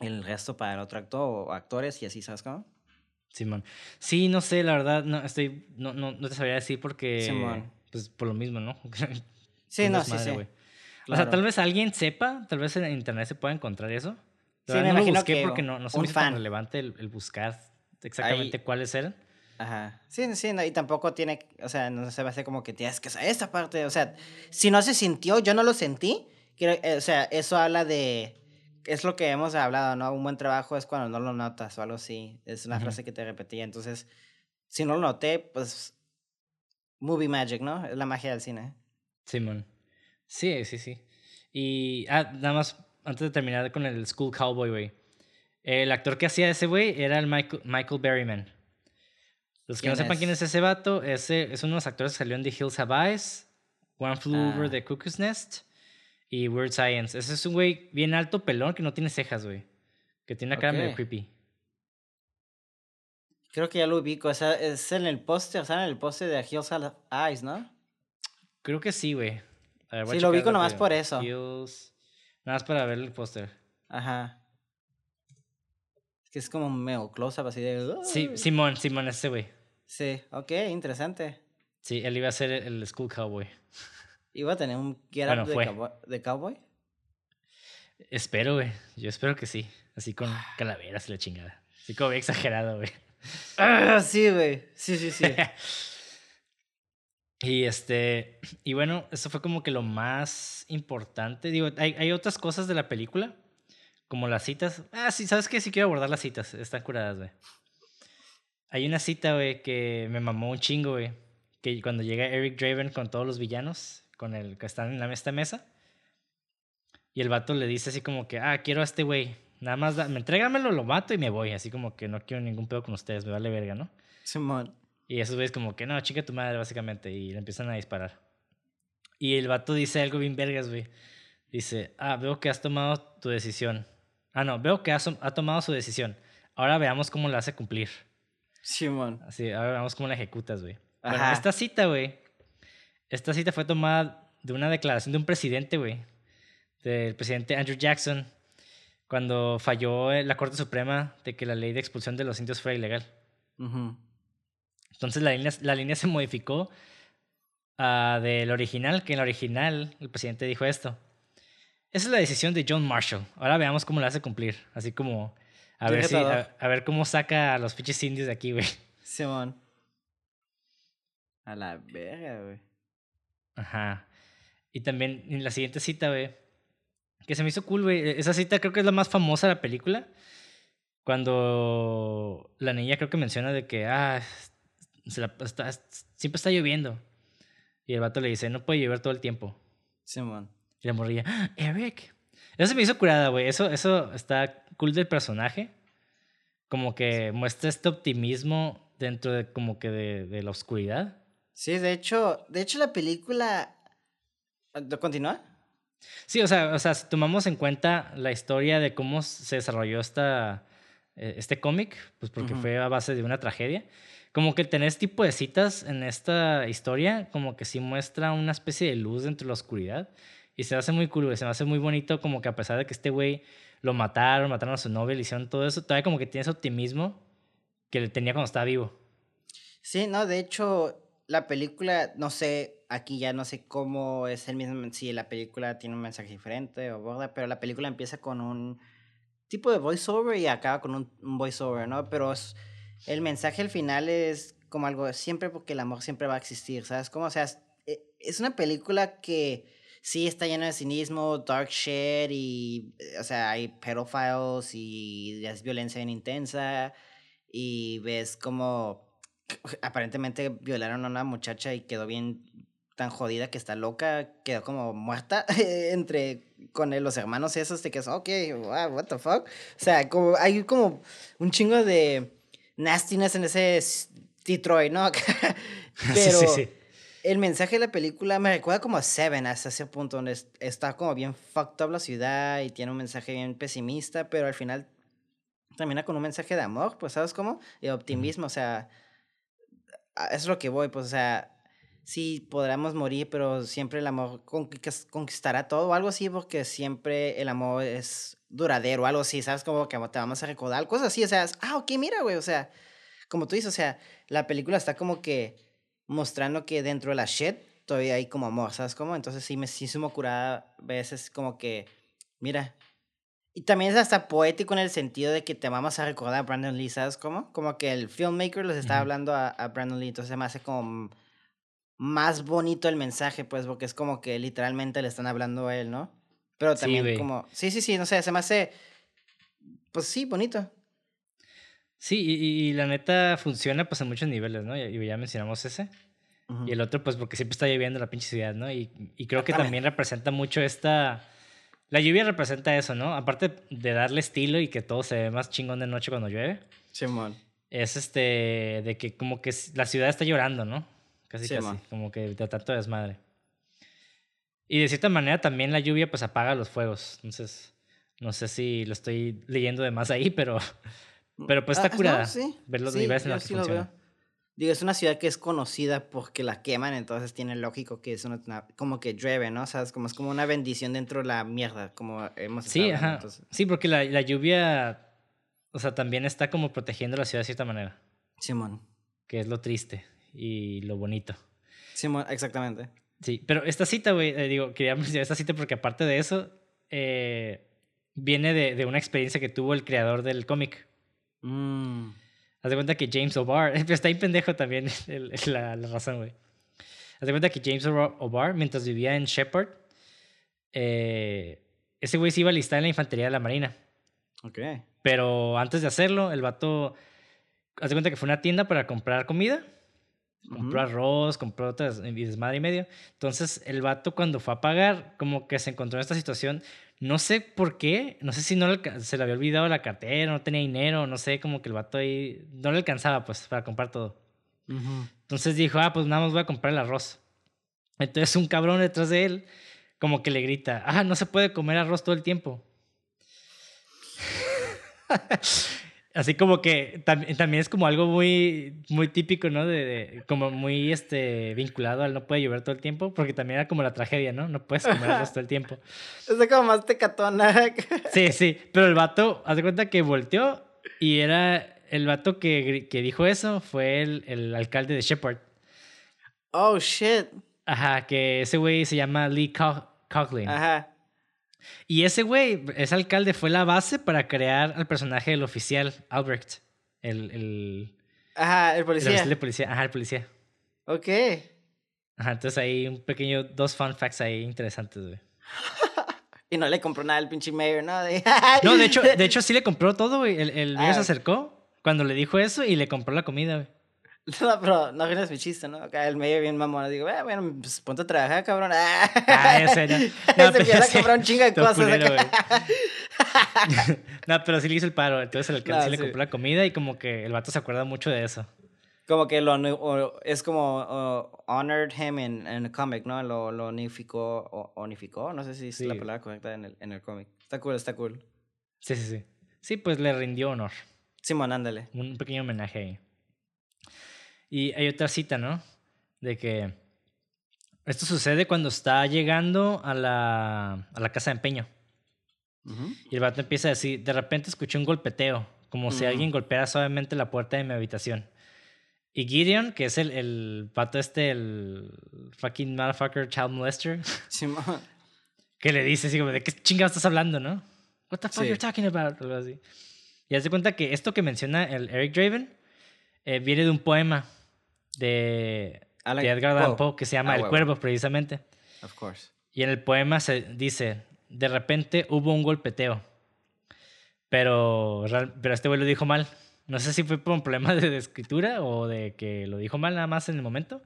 el resto para el otro actor o actores y así, ¿sabes cómo? Simón. Sí, no sé, la verdad, no, estoy, no, no, no te sabría decir porque, Simón. pues por lo mismo, ¿no? [laughs] sí, no, sí, sí. O sea, tal vez alguien sepa, tal vez en internet se pueda encontrar eso. sí, me no imagino que porque no, no se me hizo tan relevante el, buscar exactamente cuáles eran. Aja. Sí, sí, no, y tampoco tiene, o sea, no se va a hacer como que tienes que saber esta parte, o sea, si no se sintió, yo no lo sentí, eh, o sea, eso habla de, es lo que hemos hablado, ¿no? Un buen trabajo es cuando no lo notas o algo así, es una frase que te repetía, entonces, si no lo noté, pues, movie magic, ¿no? Es la magia del cine. Simón. Sí, sí, sí. Y ah, nada más, antes de terminar con el School Cowboy, güey. El actor que hacía ese güey era el Michael, Michael Berryman. Los que no sepan quién es ese vato, ese es uno de los actores que salió en The Hills Have Eyes, One Flew Over ah. the Cuckoo's Nest y Weird Science. Ese es un güey bien alto, pelón, que no tiene cejas, güey. Que tiene una cara medio creepy. Creo que ya lo ubico. O sea, es en el póster, o sea, en el póster de Hills Have Eyes, ¿no? Creo que sí, güey sí, lo ubico nomás por eso. Nada más para ver el póster. Ajá. Es que es como medio close-up así de... Sí, Simón, Simón, ese güey. Sí, ok, interesante. Sí, él iba a ser el School Cowboy. ¿Iba a tener un get up de, cowboy, Espero, güey. Yo espero que sí. Así con calaveras y la chingada. Así como exagerado, güey. Ah, sí, güey. Sí, sí, sí. [laughs] Y este, y bueno, eso fue como que lo más importante. Digo, hay, hay otras cosas de la película, como las citas. Ah, sí, ¿sabes qué? Sí quiero abordar las citas, están curadas, güey. Hay una cita, güey, que me mamó un chingo, güey. Que cuando llega Eric Draven con todos los villanos, con el que están en la, esta mesa, y el vato le dice así como que, ah, quiero a este güey. Nada más, da, me entrégamelo, lo mato y me voy. Así como que no quiero ningún pedo con ustedes, me vale verga, ¿no? Simón. Y esos güeyes como que, no, chica tu madre, básicamente. Y le empiezan a disparar. Y el vato dice algo bien vergas, güey. Dice, ah, veo que has tomado tu decisión. Ah, no, veo que has, ha tomado su decisión. Ahora veamos cómo la hace cumplir. Simón. Así, ahora veamos cómo la ejecutas, güey. Bueno, esta cita, güey. Esta cita fue tomada de una declaración de un presidente, güey. Del presidente Andrew Jackson. Cuando falló la Corte Suprema de que la ley de expulsión de los indios fuera ilegal. Entonces la línea, la línea se modificó uh, del original, que en el original el presidente dijo esto. Esa es la decisión de John Marshall. Ahora veamos cómo la hace cumplir. Así como a ver, si, a, ver cómo saca a los pinches indios de aquí, güey. Simón. A la verga, güey. Ajá. Y también en la siguiente cita, güey. Que se me hizo cool, güey. Esa cita creo que es la más famosa de la película. Cuando la niña creo que menciona de que, ah, siempre está lloviendo. Y el vato le dice, no puede llover todo el tiempo. Simón. Y la morrilla, "Ah, Eric. Eso se me hizo curada, güey. Eso, eso está cool del personaje. Como que muestra este optimismo dentro de como que de, de la oscuridad. Sí, de hecho, de hecho la película... ¿Continúa? Sí, o sea, o sea, si tomamos en cuenta la historia de cómo se desarrolló esta, eh, este cómic, pues porque fue a base de una tragedia, como que tener este tipo de citas en esta historia, como que sí muestra una especie de luz dentro de la oscuridad. Y se hace muy cool, se me hace muy bonito como que a pesar de que este güey lo mataron, mataron a su novia, le hicieron todo eso, todavía como que tiene ese optimismo que le tenía cuando estaba vivo. Sí, no, de hecho, la película, no sé, aquí ya no sé cómo es el mismo, si la película tiene un mensaje diferente o aborda, pero la película empieza con un tipo de voiceover y acaba con un, voiceover, ¿no? Pero el mensaje al final es como algo siempre porque el amor siempre va a existir, ¿sabes? Como, o sea, es, e- es una película que sí está llena de cinismo, dark shit y, eh, o sea, hay pedophiles y es violencia bien intensa y ves como aparentemente violaron a una muchacha y quedó bien tan jodida que está loca, quedó como muerta [laughs] entre con los hermanos esos de que es ok, wow, what the fuck. O sea, como hay como un chingo de nastiness en ese Detroit, ¿no? [laughs] Sí, Pero sí, sí. el mensaje de la película me recuerda como a Seven hasta ese punto donde es- está como bien fucked up la ciudad y tiene un mensaje bien pesimista, pero al final termina con un mensaje de amor, pues, ¿sabes cómo? Y optimismo, o sea, a- eso es lo que voy, pues, o sea, sí podremos morir, pero siempre el amor conquis- conquistará todo o algo así, porque siempre el amor es duradero, algo así, ¿sabes? Como que te vamos a recordar, cosas así, o sea, ah, ok, mira, güey, o sea, como tú dices, o sea, la película está como que mostrando que dentro de la shit todavía hay como amor, ¿sabes cómo? Entonces sí me sí se me curada veces como que, mira, y también es hasta poético en el sentido de que te vamos a recordar a Brandon Lee, ¿sabes cómo? Como que el filmmaker les está Ujú. hablando a, a Brandon Lee, entonces se me hace como más bonito el mensaje, pues, porque es como que literalmente le están hablando a él, ¿no? Pero Sí, también güey. como, sí, sí, sí, no sé, se me hace, pues sí, bonito. Sí, y, y- la neta funciona pues en muchos niveles, ¿no? Y, ya mencionamos ese. Y el otro, pues porque siempre está lloviendo en la pinche ciudad, ¿no? Y, y creo que También. también representa mucho esta... La lluvia representa eso, ¿no? Aparte de darle estilo y que todo se ve más chingón de noche cuando llueve, Simón. es este... de que como que la ciudad está llorando, ¿no? Casi, Sí, casi. man. Como que de tanto desmadre. Y de cierta manera también la lluvia pues apaga los fuegos. Entonces, no sé si lo estoy leyendo de más ahí, pero... Pero pues Ah, está no, curada. sí, ver los sí, niveles en los que sí lo funciona. Digo, es una ciudad que es conocida porque la queman, entonces tiene lógico que es una, como que llueve, ¿no? O sea, es como, es como una bendición dentro de la mierda, como hemos Sí, estado hablando, ajá. entonces. Sí, porque la, la lluvia, o sea, también está como protegiendo la ciudad de cierta manera, Simón. que es lo triste y lo bonito. Simón, exactamente. Sí, pero esta cita, güey, eh, digo, quería [laughs] mencionar esta cita porque aparte de eso, eh, viene de, de una experiencia que tuvo el creador del cómic. Mm. Haz de cuenta que James O'Barr, [laughs] está ahí pendejo también [laughs] el- el- la, la razón, güey. Haz de cuenta que James O'Bar- O'Barr, mientras vivía en Shepard, eh, ese güey se iba a listar en la infantería de la Marina. Ok. Pero antes de hacerlo, el vato, haz de cuenta que fue a una tienda para comprar comida. Compró Ujú. arroz, compró otras y desmadre y medio. Entonces, el vato cuando fue a pagar, como que se encontró en esta situación. No sé por qué, no sé si no le se le había olvidado la cartera, no tenía dinero, no sé, como que el vato ahí no le alcanzaba pues para comprar todo. Entonces dijo, ah, pues nada más voy a comprar el arroz. Entonces un cabrón detrás de él como que le grita, ah, no se puede comer arroz todo el tiempo. Así como que tam- también es como algo muy, muy típico, ¿no? De, de- como muy este, vinculado al no puede llover todo el tiempo, porque también era como la tragedia, ¿no? No puedes comer todo el tiempo. [laughs] Es como más tecatona. [laughs] Sí, sí, pero el vato, haz de cuenta que volteó y era el vato que, que dijo eso, fue el, el alcalde de Shepard. oh, shit. Ajá, que ese güey se llama Lee Co- Coughlin. Ajá. Y ese güey, ese alcalde, fue la base para crear al personaje del oficial, Albrecht. El, el, Ajá, el el policía. oficial de policía. Ajá, el policía. Ok. Ajá, entonces ahí un pequeño, dos fun facts ahí interesantes, güey. [laughs] Y no le compró nada al pinche mayor, ¿no? De- [laughs] No, de hecho, de hecho [laughs] sí le compró todo, güey. El, el mayor se Ah. acercó cuando le dijo eso y le compró la comida, güey. [laughs] No, pero no vienes mi chiste, ¿no? Acá el medio bien mamón. Digo, eh, bueno, pues ponte a trabajar, cabrón. Ah, ese [laughs] no. no Se empieza a comprar un chingo de cosas. Culero, [laughs] no, pero sí le hizo el paro. Entonces el alcalde sí, le compró la comida y como que el vato se acuerda mucho de eso. Como que lo es como uh, honored him en el cómic, ¿no? Lo, lo unificó, o, unificó, no sé si es la palabra correcta en el, en el cómic. Está cool, está cool. Sí, sí, sí. Sí, pues le rindió honor. Simón, ándale. Un pequeño homenaje ahí. Y hay otra cita, ¿no? De que esto sucede cuando está llegando a la, a la casa de empeño. Y el vato empieza a decir, de repente escuché un golpeteo, como si alguien golpeara suavemente la puerta de mi habitación. Y Gideon, que es el, el pato este, el fucking motherfucker child molester, [laughs] que le dice así como, ¿de qué chingados estás hablando, no? What the fuck are you talking about? Algo así. Y hace cuenta que esto que menciona el Eric Draven eh, viene de un poema de, de Edgar Allan Poe que se llama ah, El Cuervo, precisamente. Of course. Y en el poema se dice, de repente hubo un golpeteo, pero, pero este güey lo dijo mal. No sé si fue por un problema de, escritura o de que lo dijo mal nada más en el momento.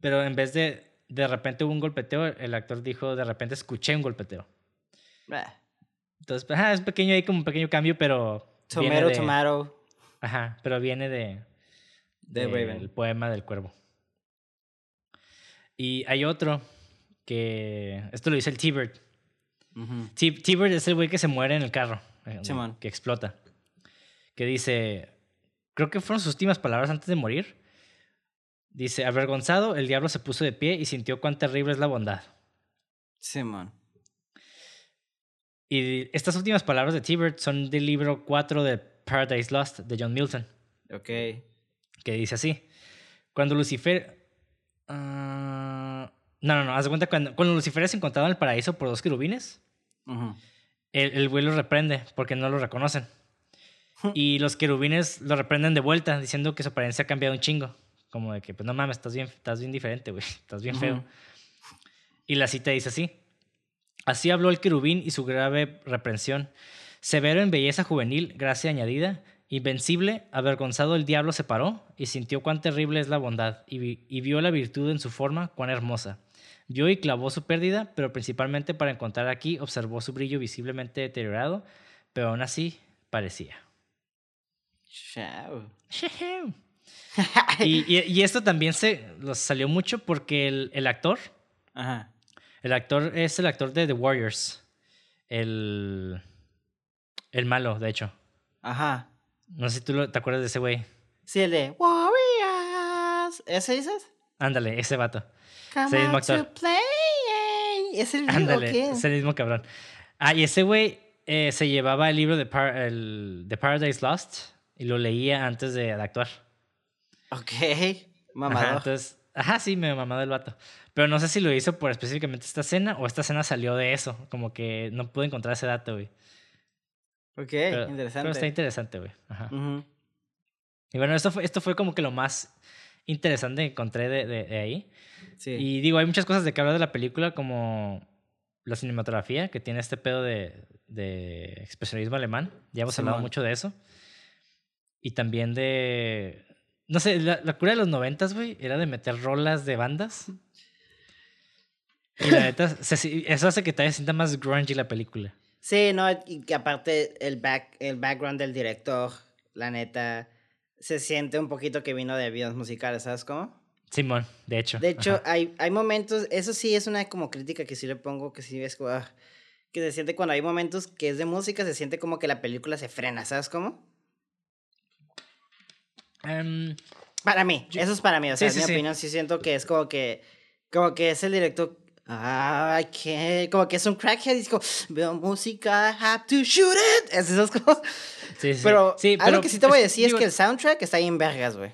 Pero en vez de de repente hubo un golpeteo, el actor dijo de repente escuché un golpeteo. Entonces, pues, es pequeño ahí como un pequeño cambio, pero. Tomato, tomato. Ajá, pero viene de. De, El poema del cuervo. Y hay otro que. Esto lo dice el T-Bird. T-Bird es el güey que se muere en el carro. Eh, que explota que dice, creo que fueron sus últimas palabras antes de morir. Dice, avergonzado, el diablo se puso de pie y sintió cuán terrible es la bondad. Sí, man. Y estas últimas palabras de Tibert son del libro 4 de Paradise Lost de John Milton. Ok. Que dice así. Cuando Lucifer... Ah, no, no, no. Haz de cuenta cuando, cuando Lucifer es encontrado en el paraíso por dos querubines, el, el güey lo reprende porque no lo reconocen. Y los querubines lo reprenden de vuelta, diciendo que su apariencia ha cambiado un chingo. Como de que, pues no mames, estás bien, estás bien diferente, güey. [laughs] Estás bien feo. Y la cita dice así. Así habló el querubín y su grave reprensión. Severo en belleza juvenil, gracia añadida, invencible, avergonzado el diablo se paró y sintió cuán terrible es la bondad y, y vio la virtud en su forma, cuán hermosa. Vio y clavó su pérdida, pero principalmente para encontrar aquí observó su brillo visiblemente deteriorado, pero aún así parecía. [laughs] y, y, esto también se salió mucho porque el, el actor, Ajá. el actor es el actor de The Warriors, el, el malo, de hecho. Ajá. No sé si tú te acuerdas de ese güey. Sí, el de Warriors. ¿Ese dices? Ándale, ese vato. ese mismo actor. ¿Es el Ándale, es el mismo cabrón. Ah, y ese güey eh, se llevaba el libro de, el, de Paradise Lost y lo leía antes de, actuar. Ok, mamado. Ajá, entonces, ajá, sí, me mamado el vato. Pero no sé si lo hizo por específicamente esta escena o esta escena salió de eso. Como que no pude encontrar ese dato, güey. Ok, interesante. Pero está interesante, güey. Ajá. Y bueno, esto fue, esto fue como que lo más interesante que encontré de, de, ahí. Sí. Y digo, hay muchas cosas de que hablar de la película, como la cinematografía, que tiene este pedo de, de expresionismo alemán. Ya hemos hablado mucho de eso. Y también de. No sé, la, cura de los noventas, güey, era de meter rolas de bandas. [laughs] Y la neta, eso hace que todavía sienta más grungy la película. Sí, no, y que aparte el, back, el background del director, la neta, se siente un poquito que vino de videos musicales, ¿sabes cómo? Simón, de hecho. De hecho, hay, hay momentos, eso sí es una como crítica que sí le pongo, que sí es como, ah, que se siente cuando hay momentos que es de música, se siente como que la película se frena, ¿sabes cómo? Em, para mí, eso es para mí, o sea, mi opinión sí siento que es como que, como que es el director, ah, que, como que es un crackhead y como, veo música, have to shoot it, es esas cosas. Sí, sí. Pero, sí, algo que sí te voy a decir es que el soundtrack está ahí en vergas, güey.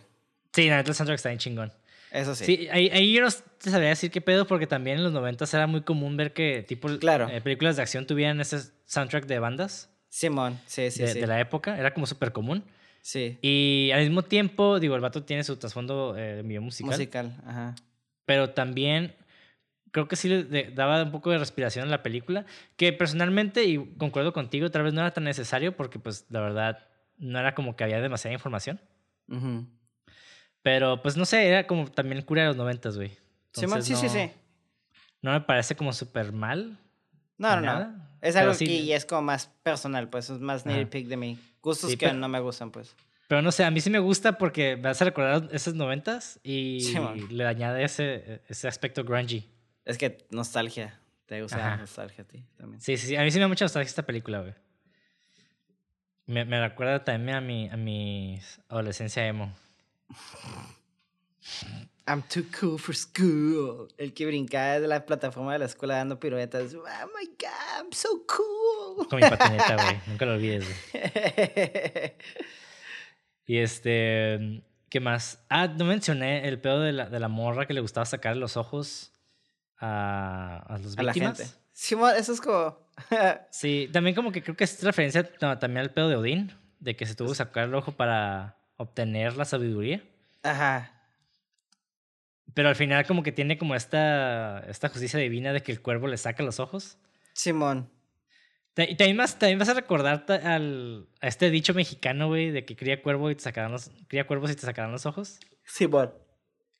Sí, la el soundtrack está en chingón. Eso sí. Sí, ahí, ahí, yo no te sabría decir qué pedo, porque también en los 90 era muy común ver que tipo claro. Eh, películas de acción tuvieran ese soundtrack de bandas. Simón, sí, sí, sí. De la época, era como súper común. Sí. Y al mismo tiempo, digo, el vato tiene su trasfondo eh, de musical. Musical, ajá. Pero también creo que sí le daba un poco de respiración a la película, que personalmente, y concuerdo contigo, tal vez no era tan necesario porque pues la verdad no era como que había demasiada información. Pero pues no sé, era como también cura de los noventas, güey. Sí, sí, sí, no- sí. No me parece como súper mal. No, no, no. Es algo sí- que ya es como más personal, pues es más nitpick de mí. Gustos Sí, que pero- no me gustan, pues. Pero no sé, a mí sí me gusta porque me hace recordar esos noventas y Sí, man. le añade ese, ese aspecto grungy. Es que nostalgia. Te gusta la Ajá. nostalgia a ti también. Sí, sí, sí. A mí sí me da mucha nostalgia esta película, güey. Me, me recuerda también a mi, a mi adolescencia emo. I'm too cool for school. El que brincaba de la plataforma de la escuela dando piruetas. Oh my god, I'm so cool. Con mi patineta, güey. Nunca lo olvides, güey. [laughs] Y este. ¿Qué más? Ah, no mencioné el pedo de la, de la morra que le gustaba sacar los ojos a, a los a la víctimas. gente. Simón, eso es como. [laughs] Sí, también como que creo que es referencia no, también al pedo de Odín, de que se tuvo que sacar el ojo para obtener la sabiduría. Ajá. Pero al final como que tiene como esta, esta justicia divina de que el cuervo le saca los ojos. Simón. Y también, vas, también vas a recordar al, a este dicho mexicano, güey, de que cría cuervo y te sacarán los, cría cuervos y te sacarán los ojos. Simón.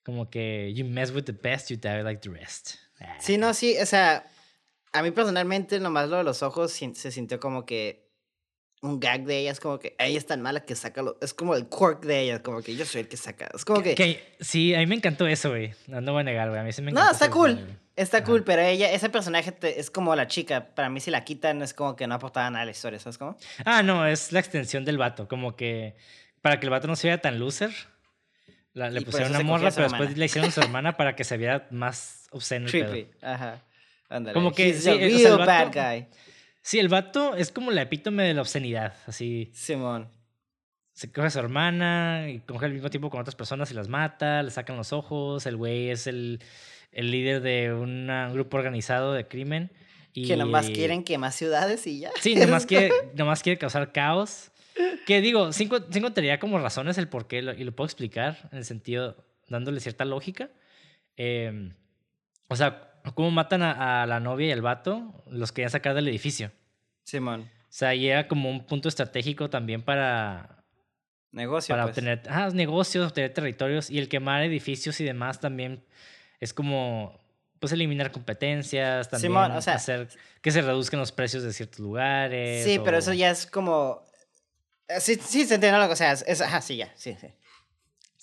Como que you mess with the best, you die like the rest. Ah, Sí, no, sí, o sea, a mí personalmente nomás lo de los ojos se sintió como que un gag de ella, es como que ella es tan mala que saca los, es como el quirk de ella, como que yo soy el que saca, es como que, que- sí, a mí me encantó eso, güey. No, no voy a negar, güey. A mí sí me no, encantó. está ese cool, está Ajá. cool, pero ella, ese personaje te- es como la chica, para mí si la quitan es como que no aportaba nada a la historia, ¿sabes cómo? Ah, no, es la extensión del vato. Como que para que el vato no se vea tan loser, la- le Y pusieron una morra, pero después le hicieron a su [laughs] hermana para que se viera más obsceno el pedo. Creepy, ajá, ándale. Como que sí, o sea, el real vato- bad guy, Sí, el vato es como la epítome de la obscenidad. Así, Simón, se coge a su hermana y coge al mismo tiempo con otras personas y las mata, le sacan los ojos. El güey es el, el líder de una- un grupo organizado de crimen. Y, que nomás quieren que más ciudades y ya. Sí, nomás [laughs] quiere, nomás quiere causar caos. Que digo, sí, sí encontraría como razones el por qué y lo puedo explicar en el sentido dándole cierta lógica. Eh, o sea, cómo matan a, a la novia y al vato, los querían sacar del edificio. Simón, O sea, y era como un punto estratégico también para, negocio, para pues. obtener ah, negocios, obtener territorios y el quemar edificios y demás también es como pues eliminar competencias, también Simón, o sea- hacer que se reduzcan los precios de ciertos lugares. Sí, pero eso ya es como. eh, Sí, sí, se entiende que o sea. Es, ajá, sí, ya, sí, sí.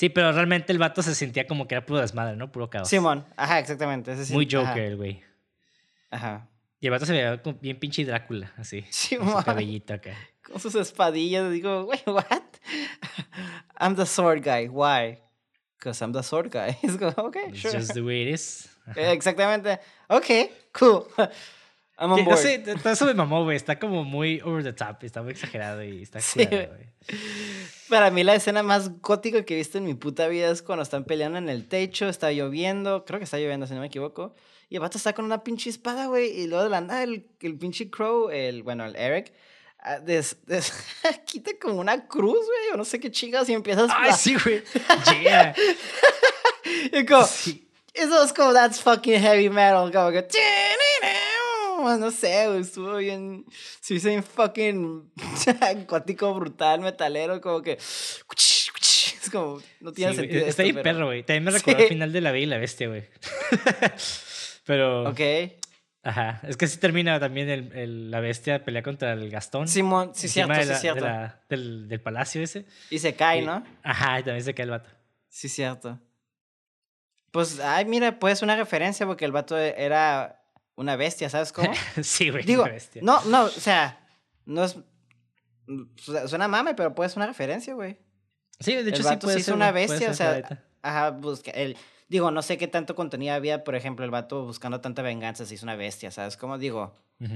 Sí, pero realmente el vato se sentía como que era puro desmadre, ¿no? Puro caos. Simón, ajá, exactamente. ese sí, Muy Joker, el güey. Ajá. Y el vato se veía como bien pinche Drácula, así. [laughs] Con Simón. su cabellito acá. Con sus espadillas, digo, [laughs] wait, what? I'm the sword guy. Why? Because I'm the sword guy. [laughs] Es como, ok, It's sure. just the way it is. Ajá. Exactamente. Ok, cool. I'm on Sí, no board. sé, todo eso me mamó, güey. Está como muy over the top, está muy exagerado y está Sí, güey. Para mí la escena más gótica que he visto en mi puta vida es cuando están peleando en el techo, está lloviendo, creo que está lloviendo si no me equivoco, y el vato está con una pinche espada, güey, y luego de la nada el, el pinche Crow, el, bueno, el Eric, ah, des, des- [laughs] quita como una cruz, güey, o no sé qué chingas, y empiezas Ay, a... sí, güey. [laughs] Yeah. y como, Sí. eso es como, that's fucking heavy metal, como que... No sé, güey, estuvo bien. Se hizo bien fucking [laughs] gótico, brutal, metalero, como que. Es como. No tiene Sí, güey, sentido. Está esto, pero- perro, güey. También me [laughs] recordó Sí. el final de La Bella y la Bestia, güey. [laughs] Pero. Ok. Ajá. Es que sí termina también el, el- la bestia pelea contra el Gastón. Simón, sí, cierto, de sí, la- de cierto. la- del, del palacio ese. Y se cae, Y- ¿no? Ajá, y también se cae el vato. Sí, cierto. Pues, ay, mira, pues una referencia porque el vato era una bestia, ¿sabes [laughs] cómo? sí, güey. Digo, la bestia. no, no, o sea, no es. su- Suena mame, pero puede ser una referencia, güey. Sí, de hecho el sí vato puede sí ser, una bestia, o sea. Ajá, busca el. Digo, no sé qué tanto contenido había, por ejemplo, el vato buscando tanta venganza, se hizo una bestia, ¿sabes? Como digo,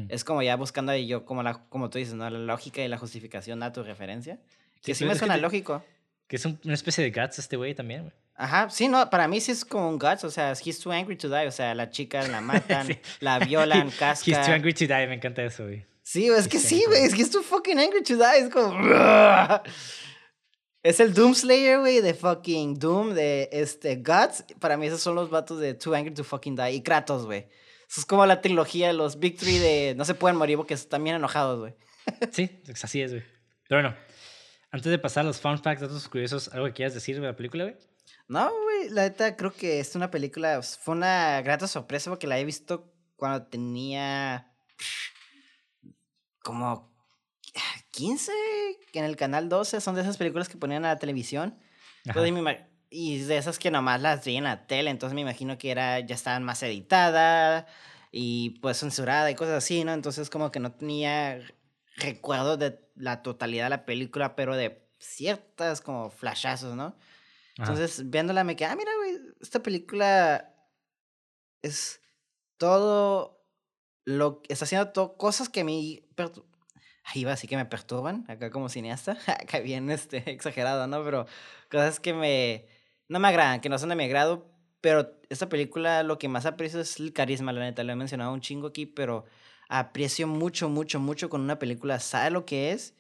es como ya buscando ahí yo, como, la, como tú dices, ¿no? La lógica y la justificación a tu referencia. Que sí, pero me que suena te- lógico. Que es un- una especie de guts este güey también, güey. Ajá, sí, no, para mí sí es como un guts, o sea, he's too angry to die, o sea, la chica la matan, [laughs] Sí. la violan, [laughs] He's too casca. angry to die, me encanta eso, güey. Sí, es que sí, güey, es que he's too fucking angry to die, es como... [laughs] Es el Doom Slayer, güey, de fucking Doom, de este, Guts. Para mí esos son los vatos de Too Angry to fucking Die. Y Kratos, güey. Eso es como la trilogía, los Big Three de no se pueden morir porque están bien enojados, güey. Sí, así es, güey. Pero bueno, antes de pasar a los fun facts, datos curiosos, ¿algo que quieras decir de la película, güey? No, güey, la neta creo que es una película, fue una grata sorpresa porque la he visto cuando tenía como 15 en el canal 12, son de esas películas que ponían a la televisión. y de esas que nomás las vi en la tele, entonces me imagino que era ya estaban más editadas y pues censurada y cosas así, ¿no? Entonces como que no tenía recuerdo de la totalidad de la película, pero de ciertas como flashazos, ¿no? Entonces, viéndola me quedé, ah, mira, güey, esta película es todo lo que está haciendo todo, cosas que a mí ahí va, así que me perturban, acá como cineasta, [laughs] acá bien este, exagerado, ¿no? Pero cosas que me, no me agradan, que no son de mi agrado, pero esta película lo que más aprecio es el carisma, la neta, lo he mencionado un chingo aquí, pero aprecio mucho, mucho, mucho con una película, sabe lo que es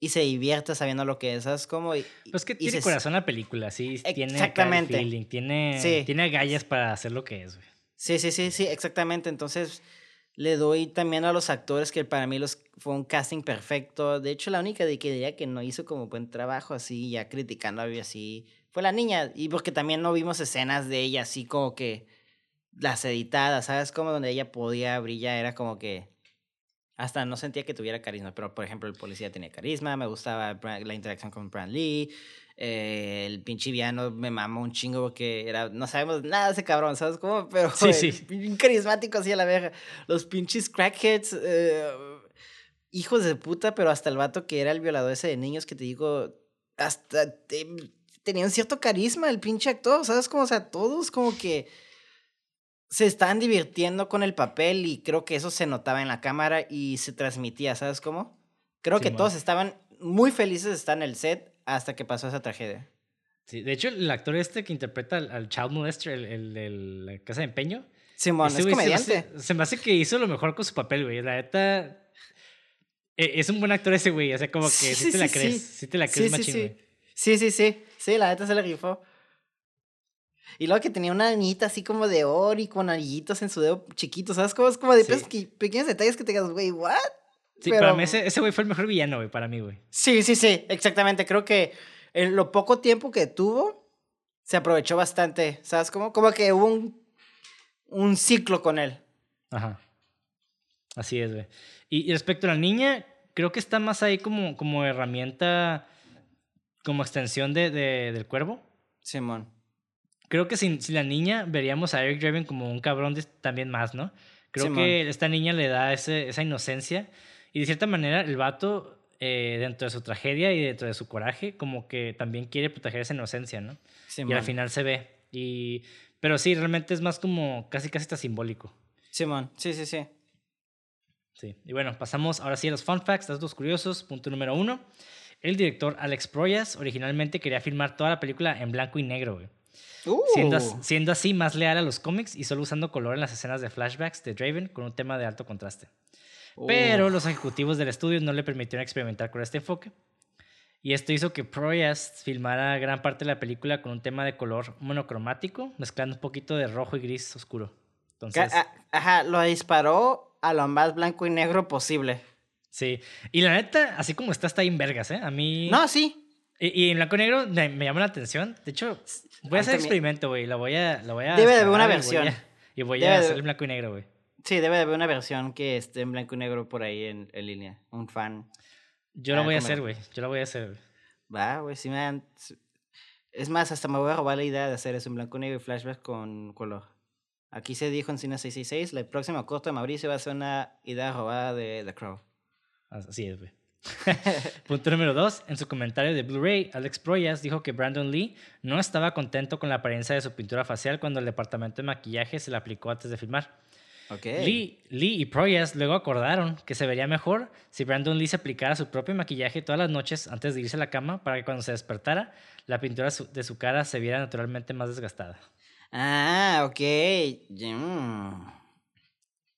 y se divierte sabiendo lo que es, ¿sabes? Como, pues que tiene corazón la película, sí, exactamente. tiene feeling, tiene, sí. tiene agallas para hacer lo que es, güey. Sí, sí, sí, sí, exactamente, entonces le doy también a los actores que para mí los, fue un casting perfecto. De hecho, la única de que diría que no hizo como buen trabajo así, ya criticando a así, fue la niña. Y porque también no vimos escenas de ella así como que las editadas, ¿sabes? Como donde ella podía brillar, era como que hasta no sentía que tuviera carisma. Pero, por ejemplo, el policía tenía carisma, me gustaba la interacción con Brand Lee. Eh, el pinche villano me mamó un chingo porque era, no sabemos nada de ese cabrón, ¿sabes cómo? [laughs] Pero sí, sí. carismático así a la verga. Los pinches crackheads, eh, hijos de puta, pero hasta el vato que era el violador ese de niños que te digo, hasta tenía un cierto carisma el pinche actor, ¿sabes cómo? O sea, todos como que se estaban divirtiendo con el papel y creo que eso se notaba en la cámara y se transmitía, ¿sabes cómo? Creo que todos estaban muy felices de estar en el set hasta que pasó esa tragedia. Sí, de hecho, el actor este que interpreta al, child molester, el, de la casa de empeño. Simón, es comediante. Se me, hace, que hizo lo mejor con su papel, güey. La neta. E, es un buen actor ese, güey. O sea, como que sí, te la crees. Sí, te la crees machín, güey. Sí, sí, sí. Sí, la neta se le rifó. Y luego que tenía una anita así como de oro y con anillitos en su dedo chiquito, ¿sabes? Como, es como de pequeños detalles que te digas, güey, ¿what? Sí, para mí ese güey fue el mejor villano, güey, para mí, güey. Sí, sí, sí, exactamente. Creo que en lo poco tiempo que tuvo, se aprovechó bastante, ¿sabes? Como, como que hubo un, un ciclo con él. Ajá. Así es, güey. Y, respecto a la niña, creo que está más ahí como, como herramienta, como extensión de, de del cuervo. Simón. Creo que sin, la niña veríamos a Eric Draven como un cabrón también más, ¿no? Creo que esta niña le da ese, esa inocencia y de cierta manera el vato, eh, dentro de su tragedia y dentro de su coraje, como que también quiere proteger esa inocencia, ¿no? y al final se ve. Y, pero sí, realmente es más como casi casi está simbólico. Simón, sí, sí, sí. Sí, y bueno, pasamos ahora sí a los fun facts, datos curiosos. Punto número uno. El director Alex Proyas originalmente quería filmar toda la película en blanco y negro, güey. Siendo, uh. siendo, así más leal a los cómics y solo usando color en las escenas de flashbacks de Draven con un tema de alto contraste. Pero los ejecutivos del estudio no le permitieron experimentar con este enfoque. Y esto hizo que Proyas filmara gran parte de la película con un tema de color monocromático, mezclando un poquito de rojo y gris oscuro. Entonces, Ajá, lo disparó a lo más blanco y negro posible. Sí, y la neta, así como está, está en vergas, ¿eh? A mí... No, sí. Y, en blanco y negro me, llama la atención. De hecho, voy a hacer experimento, güey. La voy a, la voy a... Debe de haber una versión. Y voy a, hacer en blanco y negro, güey. Sí, debe de haber una versión que esté en blanco y negro por ahí en, en línea. Un fan. Yo lo voy a hacer, güey. Yo lo voy a hacer, güey. Va, güey. Si me dan... Es más, hasta me voy a robar la idea de hacer eso en blanco y negro y flashback con color. Aquí se dijo en Cine 666, el próximo corto de Mauricio va a ser una idea robada de The Crow. Así es, güey. [laughs] Punto número dos. En su comentario de Blu-ray, Alex Proyas dijo que Brandon Lee no estaba contento con la apariencia de su pintura facial cuando el departamento de maquillaje se la aplicó antes de filmar. Lee, Lee y Proyas luego acordaron que se vería mejor si Brandon Lee se aplicara su propio maquillaje todas las noches antes de irse a la cama para que cuando se despertara la pintura de su cara se viera naturalmente más desgastada. Ah, ok.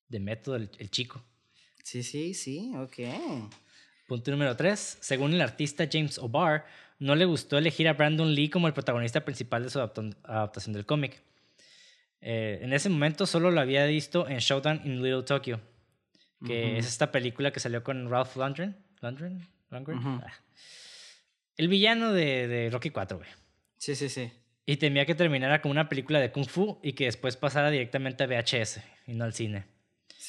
De método el, el chico. Sí, sí, sí, ok. Punto número 3. Según el artista James O'Barr, no le gustó elegir a Brandon Lee como el protagonista principal de su adaptación del cómic. Eh, en ese momento solo lo había visto en Showdown in Little Tokyo, que es esta película que salió con Ralph Lundgren. ¿Lundgren? Ah. El villano de, de Rocky 4, güey. Sí, sí, sí. Y temía que terminara como una película de Kung Fu y que después pasara directamente a VHS y no al cine.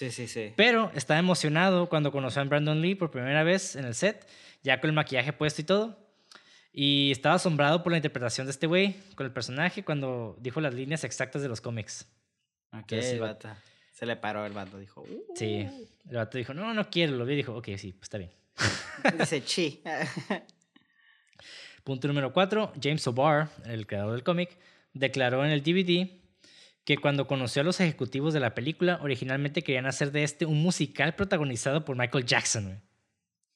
Sí, sí, sí. Pero estaba emocionado cuando conoció a Brandon Lee por primera vez en el set, ya con el maquillaje puesto y todo. Y estaba asombrado por la interpretación de este güey con el personaje cuando dijo las líneas exactas de los cómics. Ok, el vato. Se le paró el vato, dijo. Sí, uh". el vato dijo, no, no quiero, lo vi y dijo, ok, sí, pues está bien. [laughs] Dice, chi. [laughs] Punto número cuatro, James O'Barr, el creador del cómic, declaró en el DVD que cuando conoció a los ejecutivos de la película, originalmente querían hacer de este un musical protagonizado por Michael Jackson.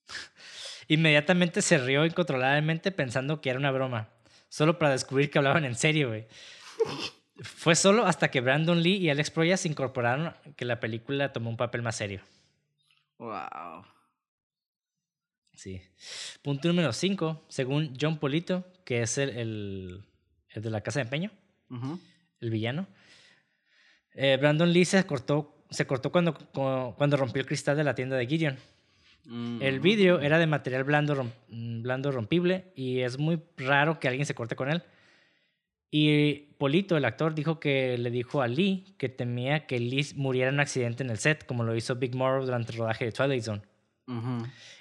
[laughs] Inmediatamente se rió incontrolablemente pensando que era una broma, solo para descubrir que hablaban en serio, güey. [laughs] Fue solo hasta que Brandon Lee y Alex Proyas se incorporaron que la película tomó un papel más serio. Wow. Sí. Punto número 5, según John Polito, que es el, el, de la casa de empeño, el villano. Eh, Brandon Lee se cortó, se cortó cuando, cuando rompió el cristal de la tienda de Gideon. El vidrio era de material blando, blando rompible y es muy raro que alguien se corte con él. Y Polito, el actor, dijo que le dijo a Lee que temía que Lee muriera en un accidente en el set, como lo hizo Big Morrow durante el rodaje de Twilight Zone.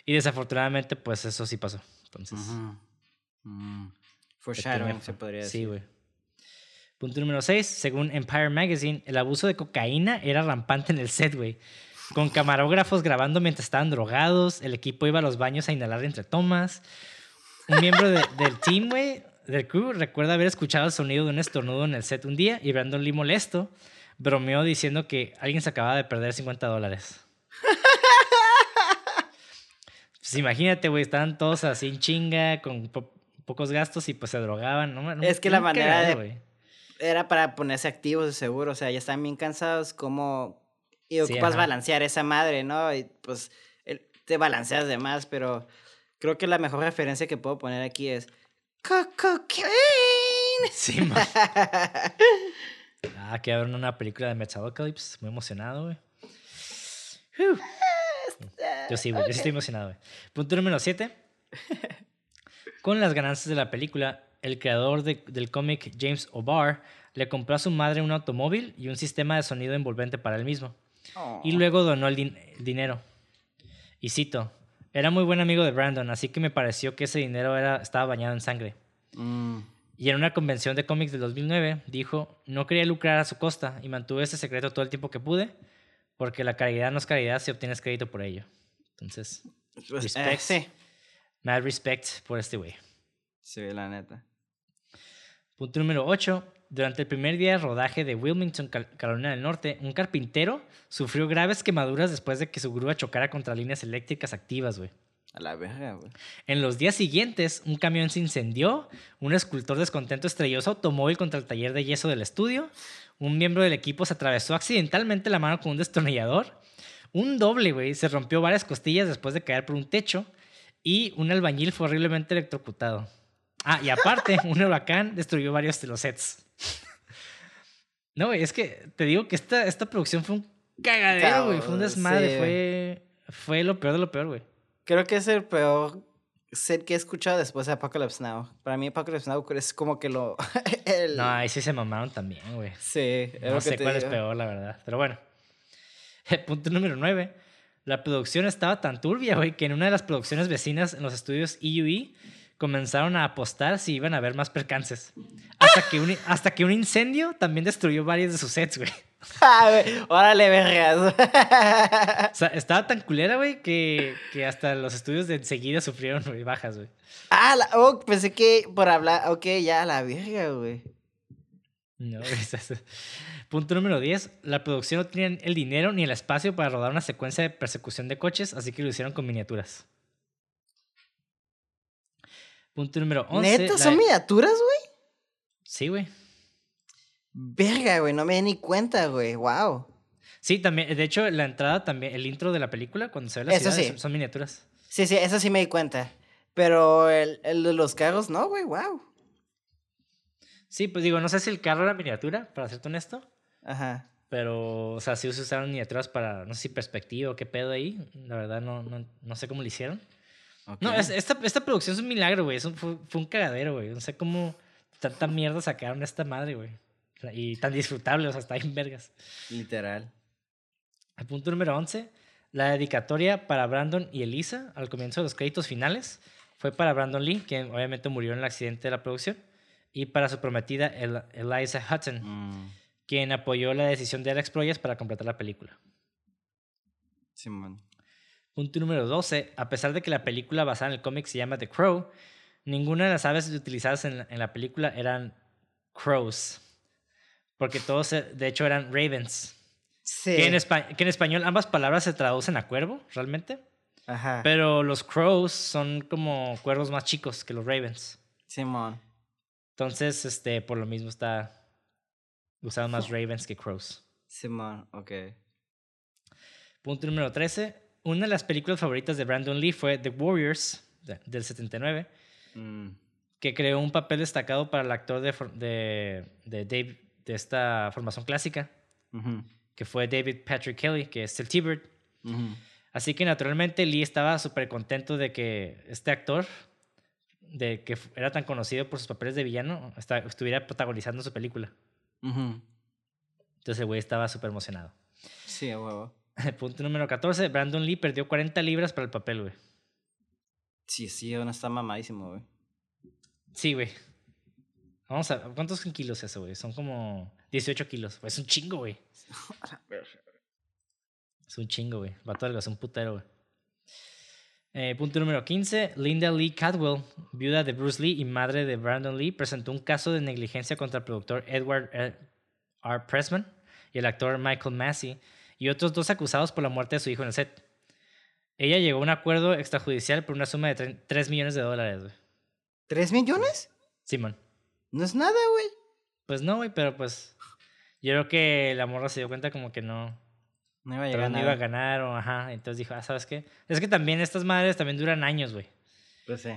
Y desafortunadamente, pues eso sí pasó. Entonces. Uh Foreshadowing, se podría decir. Sí, güey. Punto número 6. Según Empire Magazine, el abuso de cocaína era rampante en el set, güey. Con camarógrafos grabando mientras estaban drogados. El equipo iba a los baños a inhalar entre tomas. Un miembro del team, güey, del crew, recuerda haber escuchado el sonido de un estornudo en el set un día y Brandon Lee molesto bromeó diciendo que alguien se acababa de perder 50 dólares. pues imagínate, güey, estaban todos así en chinga, con pocos gastos y pues se drogaban. No, es que la manera de... Era para ponerse activos de seguro, o sea, ya están bien cansados, como... Y ocupas balancear esa madre, ¿no? Y pues te balanceas de más, pero creo que la mejor referencia que puedo poner aquí es Cocaine. [laughs] Sí, man. ah, que haber una película de Metalocalypse. Muy emocionado, güey. [laughs] Yo sí, güey. Yo sí estoy emocionado, güey. Punto número 7. [laughs] Con las ganancias de la película, el creador del cómic James O'Barr le compró a su madre un automóvil y un sistema de sonido envolvente para él mismo. Y luego donó el, dinero. Y cito, era muy buen amigo de Brandon, así que me pareció que ese dinero era, estaba bañado en sangre. Mm. Y en una convención de cómics del 2009 dijo, no quería lucrar a su costa y mantuve ese secreto todo el tiempo que pude, porque la caridad no es caridad si obtienes crédito por ello. Entonces, pues, eh, respect. Mad respect por este güey. Sí, la neta. Punto número 8. Durante el primer día de rodaje de Wilmington, Carolina del Norte, un carpintero sufrió graves quemaduras después de que su grúa chocara contra líneas eléctricas activas, güey. A la verga, güey. En los días siguientes, un camión se incendió, un escultor descontento estrelló su automóvil contra el taller de yeso del estudio, un miembro del equipo se atravesó accidentalmente la mano con un destornillador, un doble, güey, se rompió varias costillas después de caer por un techo y un albañil fue horriblemente electrocutado. Ah, y aparte, [laughs] un huracán destruyó varios de los sets. [laughs] No, güey, es que te digo que esta, esta producción fue un cagadero, güey. Fue un desmadre, fue, fue lo peor de lo peor, güey. Creo que es el peor set que he escuchado después de Apocalypse Now. Para mí Apocalypse Now es como que lo... [laughs] No, ahí sí se mamaron también, güey. Sí. No sé cuál es peor, la verdad. Pero bueno. Punto número 9. La producción estaba tan turbia, güey, que en una de las producciones vecinas en los estudios EUE comenzaron a apostar si iban a haber más percances. Hasta que un, hasta que un incendio también destruyó varios de sus sets, güey. [laughs] Ah, órale, vergas. [laughs] O sea, estaba tan culera, güey, que, que hasta los estudios de enseguida sufrieron bajas, güey. Ah, oh, pensé que por hablar. Ok, ya, la verga, güey. No, [laughs] Punto número 10. La producción no tenía el dinero ni el espacio para rodar una secuencia de persecución de coches, así que lo hicieron con miniaturas. Punto número 11. ¿Neta son miniaturas, güey? Sí, güey. Verga, güey, no me di ni cuenta, güey. Wow. Sí, también, de hecho, la entrada también, el intro de la película, cuando se ve la ciudad, son, miniaturas. Sí, sí, eso sí me di cuenta. Pero el, el de los carros, no, güey, wow. Sí, pues digo, no sé si el carro era miniatura, para serte honesto. Ajá. Pero, o sea, sí se usaron miniaturas para, no sé si perspectiva o qué pedo ahí. La verdad, no, no, no sé cómo lo hicieron. No, esta, esta producción es un milagro, güey. Fue, fue, un cagadero, güey. No sé cómo tanta mierda sacaron esta madre, güey. Y tan disfrutable, o sea, está en vergas. Literal. El punto número 11. La dedicatoria para Brandon y Elisa al comienzo de los créditos finales fue para Brandon Lee, quien obviamente murió en el accidente de la producción, y para su prometida Eliza Hutton, mm. quien apoyó la decisión de Alex Proyas para completar la película. Simón. Punto número 12. A pesar de que la película basada en el cómic se llama The Crow, ninguna de las aves utilizadas en la, película eran crows. Porque todos, eh, de hecho, eran ravens. Sí. Que en, que en español ambas palabras se traducen a cuervo, realmente. Ajá. Pero los crows son como cuervos más chicos que los ravens. Simón. Entonces, este, por lo mismo está. Usaron más ravens que crows. Simón, ok. Punto número 13. Una de las películas favoritas de Brandon Lee fue The Warriors, del 79, mm. que creó un papel destacado para el actor de, de, de, Dave, de esta formación clásica, que fue David Patrick Kelly, que es el T-Bird. Así que naturalmente Lee estaba súper contento de que este actor, de que era tan conocido por sus papeles de villano, estuviera protagonizando su película. Entonces el güey estaba súper emocionado. Sí, a huevo. [laughs] Punto número 14. Brandon Lee perdió 40 libras para el papel, güey. Sí, sí, no está mamadísimo, güey. Sí, güey. Vamos a. ¿Cuántos kilos es eso, güey? Son como 18 kilos. Es un chingo, güey. [laughs] es un chingo, güey. Va todo es un putero, güey. Eh, punto número 15. Linda Lee Cadwell, viuda de Bruce Lee y madre de Brandon Lee, presentó un caso de negligencia contra el productor Edward R. Pressman y el actor Michael Massey y otros dos acusados por la muerte de su hijo en el set. Ella llegó a un acuerdo extrajudicial por una suma de 3 millones de dólares, güey. ¿3 millones? Simón. no es nada, güey. Pues no, güey, pero pues. Yo creo que la morra se dio cuenta como que no. No iba a llegar. No iba a ganar, o ajá. Entonces dijo, ah, ¿sabes qué? Es que también estas madres también duran años, güey. Pues sí.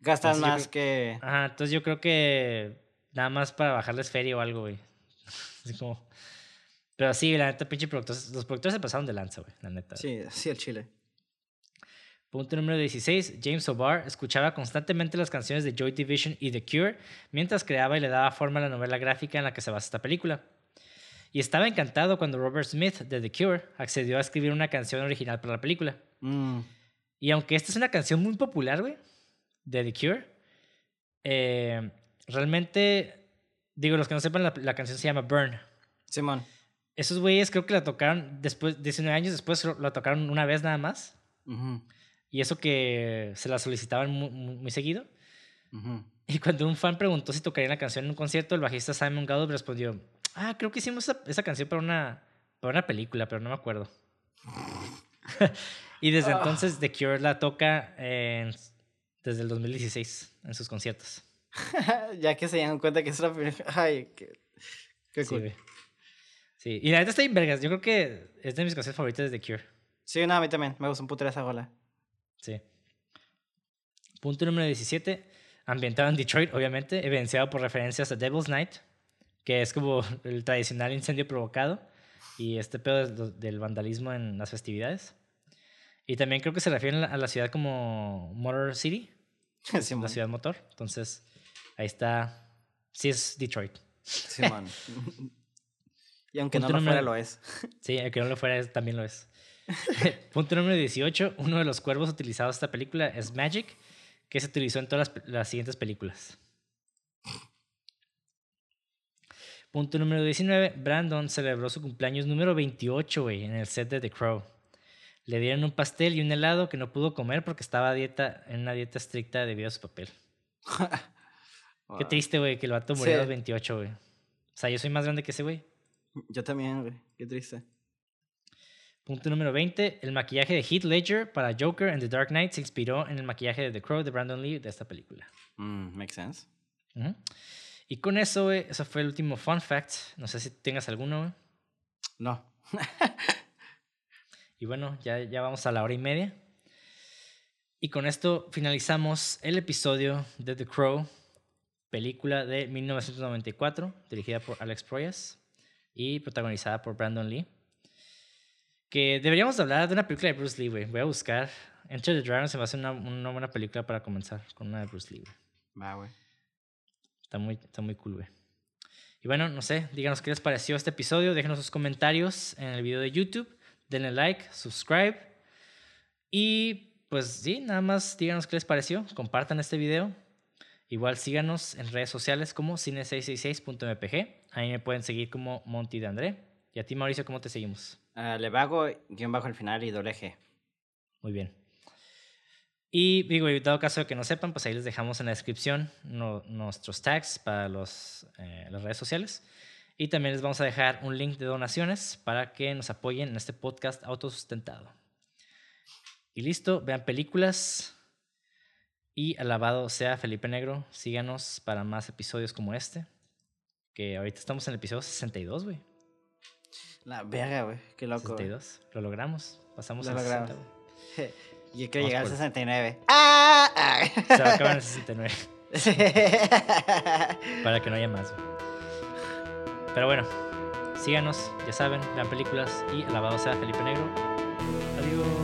Gastan más que. Ajá, entonces yo creo que nada más para bajarles feria o algo, güey. [laughs] Así como. Pero sí, la neta, pinche productores. Los productores se pasaron de lanza, güey, la neta. Sí, sí, el chile. Punto número 16. James O'Barr escuchaba constantemente las canciones de Joy Division y The Cure mientras creaba y le daba forma a la novela gráfica en la que se basa esta película. Y estaba encantado cuando Robert Smith de The Cure accedió a escribir una canción original para la película. Mm. Y aunque esta es una canción muy popular, güey, de The Cure, eh, realmente, digo, los que no sepan, la, la canción se llama Burn. Simón. Esos güeyes creo que la tocaron después, 19 años después la tocaron una vez nada más. Y eso que se la solicitaban muy, seguido. Y cuando un fan preguntó si tocaría la canción en un concierto, el bajista Simon Gallup respondió, ah, creo que hicimos esa, canción para una, para una película, pero no me acuerdo. [laughs] y desde ah. entonces The Cure la toca desde el 2016 en sus conciertos. [laughs] ya que se dan cuenta que es una... Ay, qué, qué cool. Sí, y la neta está en vergas. Yo creo que es de mis canciones favoritas de The Cure. Sí, no, a mí también. Me gusta un puto esa gola. Sí. Punto número 17. Ambientado en Detroit, obviamente, evidenciado por referencias a Devil's Night, que es como [laughs] el tradicional incendio provocado y este pedo del vandalismo en las festividades. Y también creo que se refiere a la ciudad como Motor City, [laughs] sí, la ciudad motor. Entonces, ahí está. Sí es Detroit. Sí, man. [laughs] Y aunque no lo fuera, lo es. [laughs] Sí, aunque no lo fuera, también lo es. [laughs] Punto número 18. Uno de los cuervos utilizados en esta película es Magic, que se utilizó en todas las, siguientes películas. Punto número 19. Brandon celebró su cumpleaños número 28, güey, en el set de The Crow. Le dieron un pastel y un helado que no pudo comer porque estaba a dieta, en una dieta estricta debido a su papel. [laughs] Qué triste, güey, que el vato murió a los 28, güey. O sea, yo soy más grande que ese, güey. [laughs] Yo también, güey. Qué triste. Punto número 20. El maquillaje de Heath Ledger para Joker en The Dark Knight se inspiró en el maquillaje de The Crow de Brandon Lee de esta película. Mm, makes sense. Y con eso, güey, eso fue el último fun fact. No sé si tengas alguno, güey. No. [laughs] y bueno, ya, ya vamos a la hora y media. Y con esto finalizamos el episodio de The Crow, película de 1994, dirigida por Alex Proyas y protagonizada por Brandon Lee. Que deberíamos hablar de una película de Bruce Lee, güey. Voy a buscar. Enter the Dragon se me hace una, una buena película para comenzar con una de Bruce Lee, Va, güey. Está muy, está muy cool, güey. Y bueno, no sé, díganos qué les pareció este episodio, déjenos sus comentarios en el video de YouTube, denle like, subscribe y pues sí, nada más díganos qué les pareció, compartan este video. Igual síganos en redes sociales como cine666.mpg, ahí me pueden seguir como Monty de André. Y a ti Mauricio, ¿cómo te seguimos? Uh, le vago, guion bajo el final y doble G. Muy bien. Y digo, en dado caso de que no sepan, pues ahí les dejamos en la descripción nuestros tags para los, eh, las redes sociales. Y también les vamos a dejar un link de donaciones para que nos apoyen en este podcast autosustentado. Y listo, vean películas. Y alabado sea Felipe Negro. Síganos para más episodios como este. Que ahorita estamos en el episodio 62, güey. La verga, güey. Qué loco. 62. Lo logramos. Pasamos a 60, [laughs] Yo quiero llegar al 69. ¡Ah! ¡Ah! Se va a acabar en el 69. [laughs] Para que no haya más. Pero bueno, síganos, ya saben, vean películas y alabado sea Felipe Negro. Adiós.